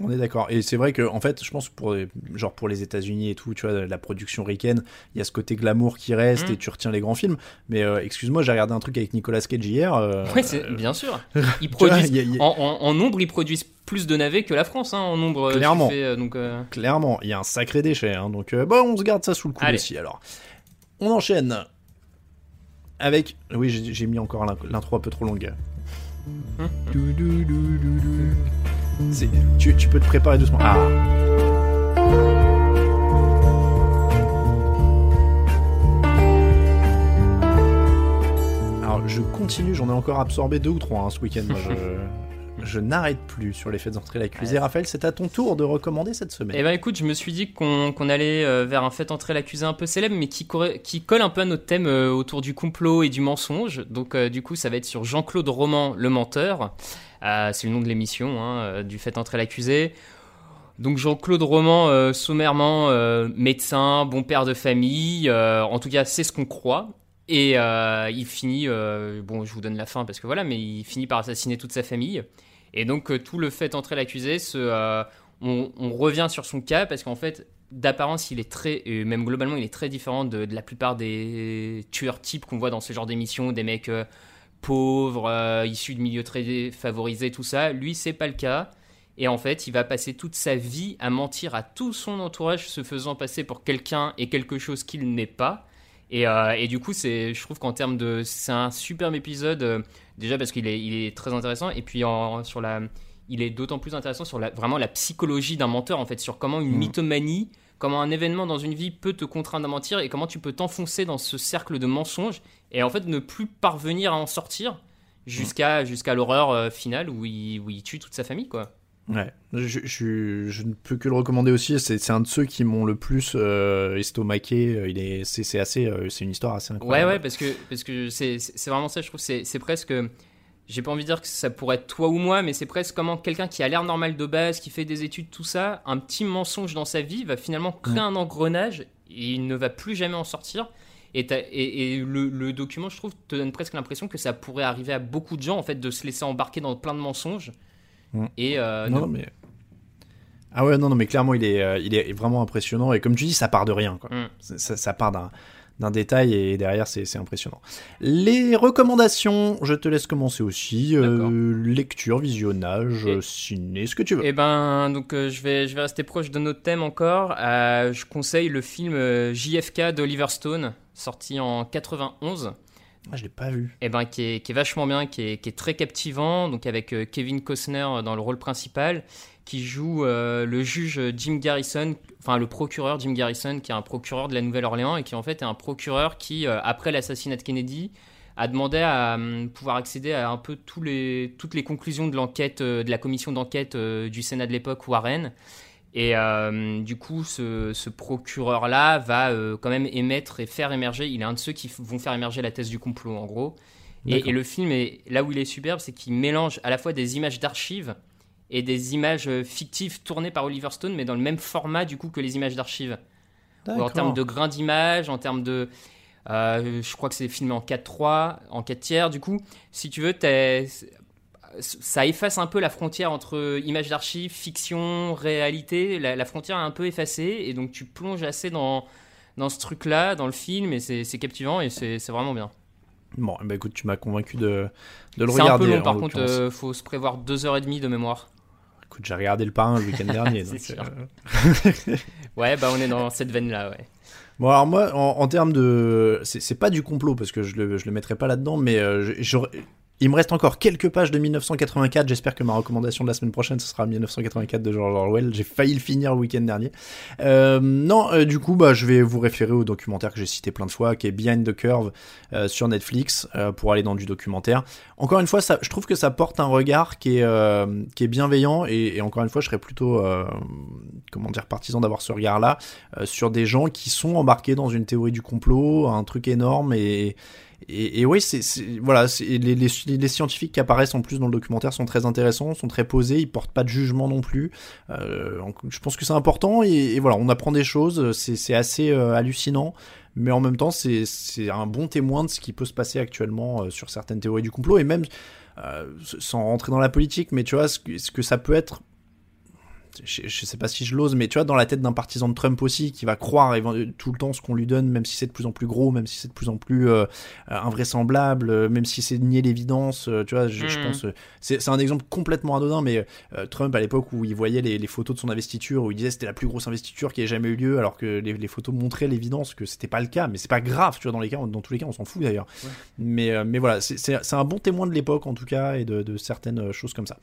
on est d'accord. Et c'est vrai que, en fait, je pense pour genre pour les États-Unis et tout, tu vois, la production ricaine, il y a ce côté glamour qui reste et mm. tu retiens les grands films. Mais euh, excuse-moi, j'ai regardé un truc avec Nicolas Cage hier. Euh, oui, bien sûr. [LAUGHS] Ils produisent, En, nombre, ils produisent plus de navets que la France, hein, en nombre. Euh, Clairement. donc, Clairement, il y a un sacré déchet. Hein, donc, bon, on se garde ça sous le coup aussi. Alors, on enchaîne avec. Oui, j'ai mis encore l'intro un peu trop longue. Hum. Tu, tu, peux te préparer doucement. Ah. Alors, je continue, j'en ai encore absorbé deux ou trois hein, ce week-end. je, [LAUGHS] je n'arrête plus sur les fêtes d'entrée l'accusé. Raphaël, c'est à ton tour de recommander cette semaine. Eh ben écoute, je me suis dit qu'on allait euh, vers un fait d'entrée l'accusé un peu célèbre, mais qui, qui, colle un peu à notre thème euh, autour du complot et du mensonge. Donc euh, du coup, ça va être sur Jean-Claude Roman, le menteur. Euh, c'est le nom de l'émission, hein, euh, du fait entrer l'accusé. Donc Jean-Claude Roman, euh, sommairement médecin, bon père de famille, en tout cas c'est ce qu'on croit. Et il finit, bon, je vous donne la fin parce que voilà, mais il finit par assassiner toute sa famille. Et donc tout le fait entrer l'accusé, on, on, revient sur son cas parce qu'en fait, d'apparence, il est très, et même globalement, il est très différent de, la plupart des tueurs types qu'on voit dans ce genre d'émissions, des mecs euh, pauvres, euh, issus de milieux très favorisés, tout ça. Lui, c'est pas le cas. Et en fait, il va passer toute sa vie à mentir à tout son entourage, se faisant passer pour quelqu'un et quelque chose qu'il n'est pas. Et, euh, du coup, c'est, je trouve qu'en termes de, c'est un superbe épisode. déjà parce qu'il est, il est très intéressant. Et puis sur la, il est d'autant plus intéressant sur la, vraiment la psychologie d'un menteur en fait, sur comment une mmh. mythomanie comment un événement dans une vie peut te contraindre à mentir et comment tu peux t'enfoncer dans ce cercle de mensonges et en fait ne plus parvenir à en sortir jusqu'à jusqu'à l'horreur euh, finale où il, où il tue toute sa famille quoi. Ouais, je, je, je, ne peux que le recommander aussi. C'est un de ceux qui m'ont le plus euh, estomaqué. Euh, il est, c'est assez, c'est une histoire assez incroyable. Ouais, ouais, parce que parce que c'est vraiment ça. Je trouve c'est presque j'ai pas envie de dire que ça pourrait être toi ou moi, mais c'est presque comment quelqu'un qui a l'air normal de base, qui fait des études, tout ça, un petit mensonge dans sa vie va finalement créer un engrenage et il ne va plus jamais en sortir. Et, et, le, document, je trouve, te donne presque l'impression que ça pourrait arriver à beaucoup de gens, en fait, de se laisser embarquer dans plein de mensonges. Et euh, non, mais ah ouais, non, non, mais clairement, il est, euh, il est vraiment impressionnant. Et comme tu dis, ça part de rien. Quoi. Mm. Ça, ça, part d'un, d'un détail et derrière c'est impressionnant. Les recommandations, je te laisse commencer aussi. Euh, lecture, visionnage, ciné, ce que tu veux. Eh ben donc euh, je vais je vais rester proche de notre thème encore. Euh, je conseille le film JFK d'Oliver Stone sorti en 91. Ah, je l'ai pas vu. Eh ben qui est, qui est vachement bien, qui est, qui est, très captivant. Donc avec Kevin Costner dans le rôle principal qui joue euh, le juge Jim Garrison, enfin le procureur Jim Garrison, qui est un procureur de la Nouvelle-Orléans et qui en fait est un procureur qui, euh, après l'assassinat de Kennedy, a demandé à hum, pouvoir accéder à un peu tous les, toutes les conclusions de l'enquête, euh, de la commission d'enquête du Sénat de l'époque, Warren. Et du coup, ce, procureur-là va quand même émettre et faire émerger, il est un de ceux qui vont faire émerger la thèse du complot, en gros. Et, et, le film, est, là où il est superbe, c'est qu'il mélange à la fois des images d'archives, et des images euh, fictives tournées par Oliver Stone, mais dans le même format du coup que les images d'archives. En termes de grain d'image, en termes de... Euh, je crois que c'est filmé en 4-3, en 4 tiers. Du coup, si tu veux, ça efface un peu la frontière entre images d'archives, fiction, réalité. La, frontière est un peu effacée et donc tu plonges assez dans, dans ce truc-là, dans le film, et c'est captivant et c'est vraiment bien. Bon, bah écoute, tu m'as convaincu de, de le regarder. C'est un peu long, par contre, il euh, faut se prévoir 2h30 de mémoire j'ai regardé le parrain le week-end [LAUGHS] dernier. Euh, [LAUGHS] ouais, bah on est dans cette veine-là, ouais. Bon, alors moi, en, termes de. C'est pas du complot, parce que je le, je le mettrai pas là-dedans, mais euh, il me reste encore quelques pages de 1984. J'espère que ma recommandation de la semaine prochaine, ce sera 1984 de George Orwell. J'ai failli le finir le week-end dernier. Euh, non, euh, du coup, bah, je vais vous référer au documentaire que j'ai cité plein de fois, qui est Behind the Curve euh, sur Netflix, pour aller dans du documentaire. Encore une fois, je trouve que ça porte un regard qui est, qui est bienveillant, et, et, encore une fois, je serais plutôt, comment dire, partisan d'avoir ce regard-là sur des gens qui sont embarqués dans une théorie du complot, un truc énorme et et, oui, c'est voilà, les, les, les, scientifiques qui apparaissent en plus dans le documentaire sont très intéressants, sont très posés, ils portent pas de jugement non plus. Euh, je pense que c'est important et, voilà, on apprend des choses, c'est assez euh, hallucinant, mais en même temps, c'est un bon témoin de ce qui peut se passer actuellement euh, sur certaines théories du complot et même euh, sans rentrer dans la politique, mais tu vois ce que, ce que ça peut être je, sais pas si je l'ose, mais tu vois, dans la tête d'un partisan de Trump aussi, qui va croire tout le temps ce qu'on lui donne, même si c'est de plus en plus gros, même si c'est de plus en plus euh, invraisemblable, euh, même si c'est nier l'évidence, euh, tu vois, je, mm. pense, c'est un exemple complètement anodin, mais Trump à l'époque où il voyait les, photos de son investiture, où il disait c'était la plus grosse investiture qui ait jamais eu lieu, alors que les, photos montraient l'évidence que c'était pas le cas, mais c'est pas grave, tu vois, dans les cas, dans tous les cas, on s'en fout d'ailleurs. Mais, mais voilà, c'est un bon témoin de l'époque en tout cas et de, de certaines choses comme ça.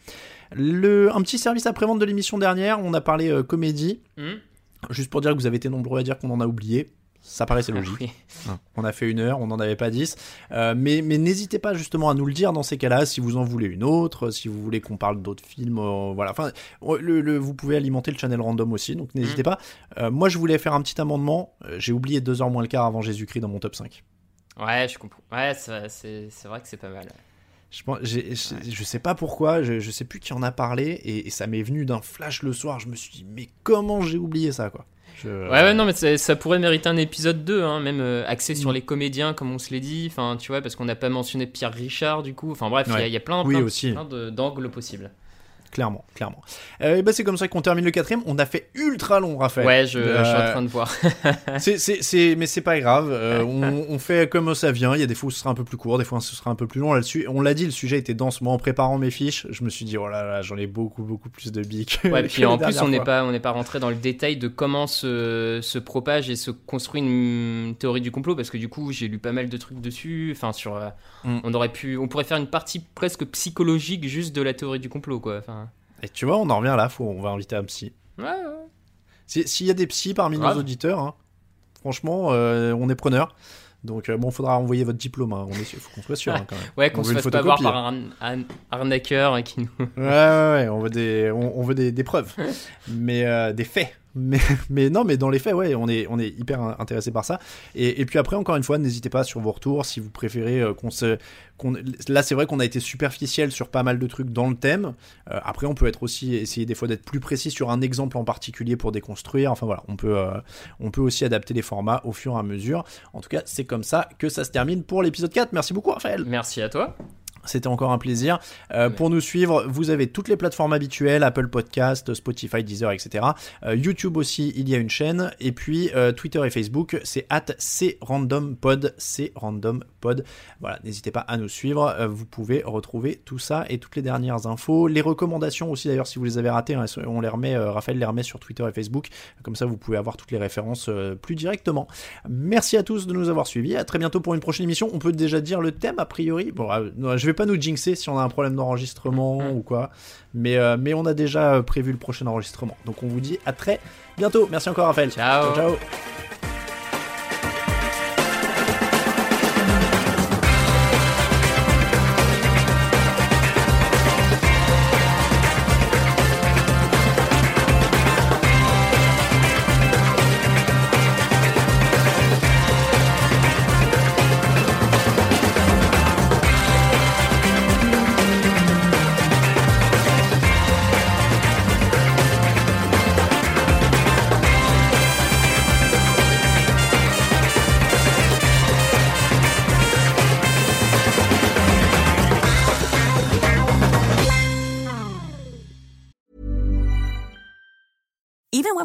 Le, un petit service après-vente de l'émission dernière, on a parlé euh, comédie. Hmm. Juste pour dire que vous avez été nombreux à dire qu'on en a oublié. Ça paraissait ah logique. Hein. On a fait une heure, on n'en avait pas dix. Euh, mais mais n'hésitez pas justement à nous le dire dans ces cas-là, si vous en voulez une autre, si vous voulez qu'on parle d'autres films. Euh, voilà. Enfin, le, vous pouvez alimenter le channel random aussi, donc n'hésitez hmm. pas. moi, je voulais faire un petit amendement. J'ai oublié deux heures moins le quart avant Jésus-Christ dans mon top 5. Ouais, je comprends. Ouais, c'est vrai que c'est pas mal. Je, pense, je, sais pas pourquoi, je, je sais plus qui en a parlé, et, ça m'est venu d'un flash le soir. Je me suis dit, mais comment j'ai oublié ça, quoi? Ouais, ouais, non, mais ça pourrait mériter un épisode 2, hein, même axé sur mm. les comédiens, comme on se l'est dit. Enfin, tu vois, parce qu'on n'a pas mentionné Pierre Richard, du coup. Enfin, bref, il y, a plein, plein, plein d'angles possibles clairement, clairement. Euh, et bah c'est comme ça qu'on termine le quatrième. On a fait ultra long, Raphaël. Ouais, je, je suis en train de voir. [LAUGHS] c'est, c'est, mais c'est pas grave. Euh, on, [LAUGHS] on, fait comme ça vient. Il y a des fois où ce sera un peu plus court, des fois ce sera un peu plus long. Là-dessus, on l'a dit, le sujet était dense. Moi, en préparant mes fiches, je me suis dit, oh là là, j'en ai beaucoup, beaucoup plus de bics. Ouais, [LAUGHS] puis en plus, on n'est pas, on n'est pas rentré dans le détail de comment se, se propage et se construit une théorie du complot, parce que du coup, j'ai lu pas mal de trucs dessus. Enfin, sur, euh, mm. on aurait pu, on pourrait faire une partie presque psychologique juste de la théorie du complot, quoi. Enfin. Et tu vois, on en revient là, faut, on va inviter un psy. Ouais, ouais. S'il y a des psys parmi nos auditeurs, hein, franchement, euh, on est preneur. Donc euh, bon, faudra envoyer votre diplôme. Hein. On est, faut qu'on soit sûr hein, quand même. ouais, qu'on se fasse pas avoir par un, arnaqueur qui nous. ouais, ouais, ouais. On veut des, on, veut des, des preuves, [LAUGHS] mais euh, des faits. [LAUGHS] Mais, non, mais dans les faits, ouais, on est, on est hyper intéressé par ça. Et, et puis après, encore une fois, n'hésitez pas sur vos retours si vous préférez euh, qu'on se. là, c'est vrai qu'on a été superficiel sur pas mal de trucs dans le thème. Euh, après, on peut être aussi essayer des fois d'être plus précis sur un exemple en particulier pour déconstruire. Enfin voilà, on peut, euh, on peut aussi adapter les formats au fur et à mesure. En tout cas, c'est comme ça que ça se termine pour l'épisode 4. Merci beaucoup, Raphaël. Merci à toi. C'était encore un plaisir. Euh, pour nous suivre, vous avez toutes les plateformes habituelles, Apple Podcast, Spotify, Deezer, etc. Euh, YouTube aussi, il y a une chaîne. Et puis euh, Twitter et Facebook, c'est at crandompod, crandompod. Voilà, n'hésitez pas à nous suivre. vous pouvez retrouver tout ça et toutes les dernières infos. Les recommandations aussi, d'ailleurs, si vous les avez ratées, hein, on les remet, Raphaël les remet sur Twitter et Facebook. Comme ça, vous pouvez avoir toutes les références plus directement. Merci à tous de nous avoir suivis. À très bientôt pour une prochaine émission. On peut déjà dire le thème, a priori. Bon, je vais pas nous jinxer si on a un problème d'enregistrement mm-hmm. ou quoi, mais, euh, mais on a déjà prévu le prochain enregistrement. Donc on vous dit à très bientôt. Merci encore Raphaël. ciao. ciao.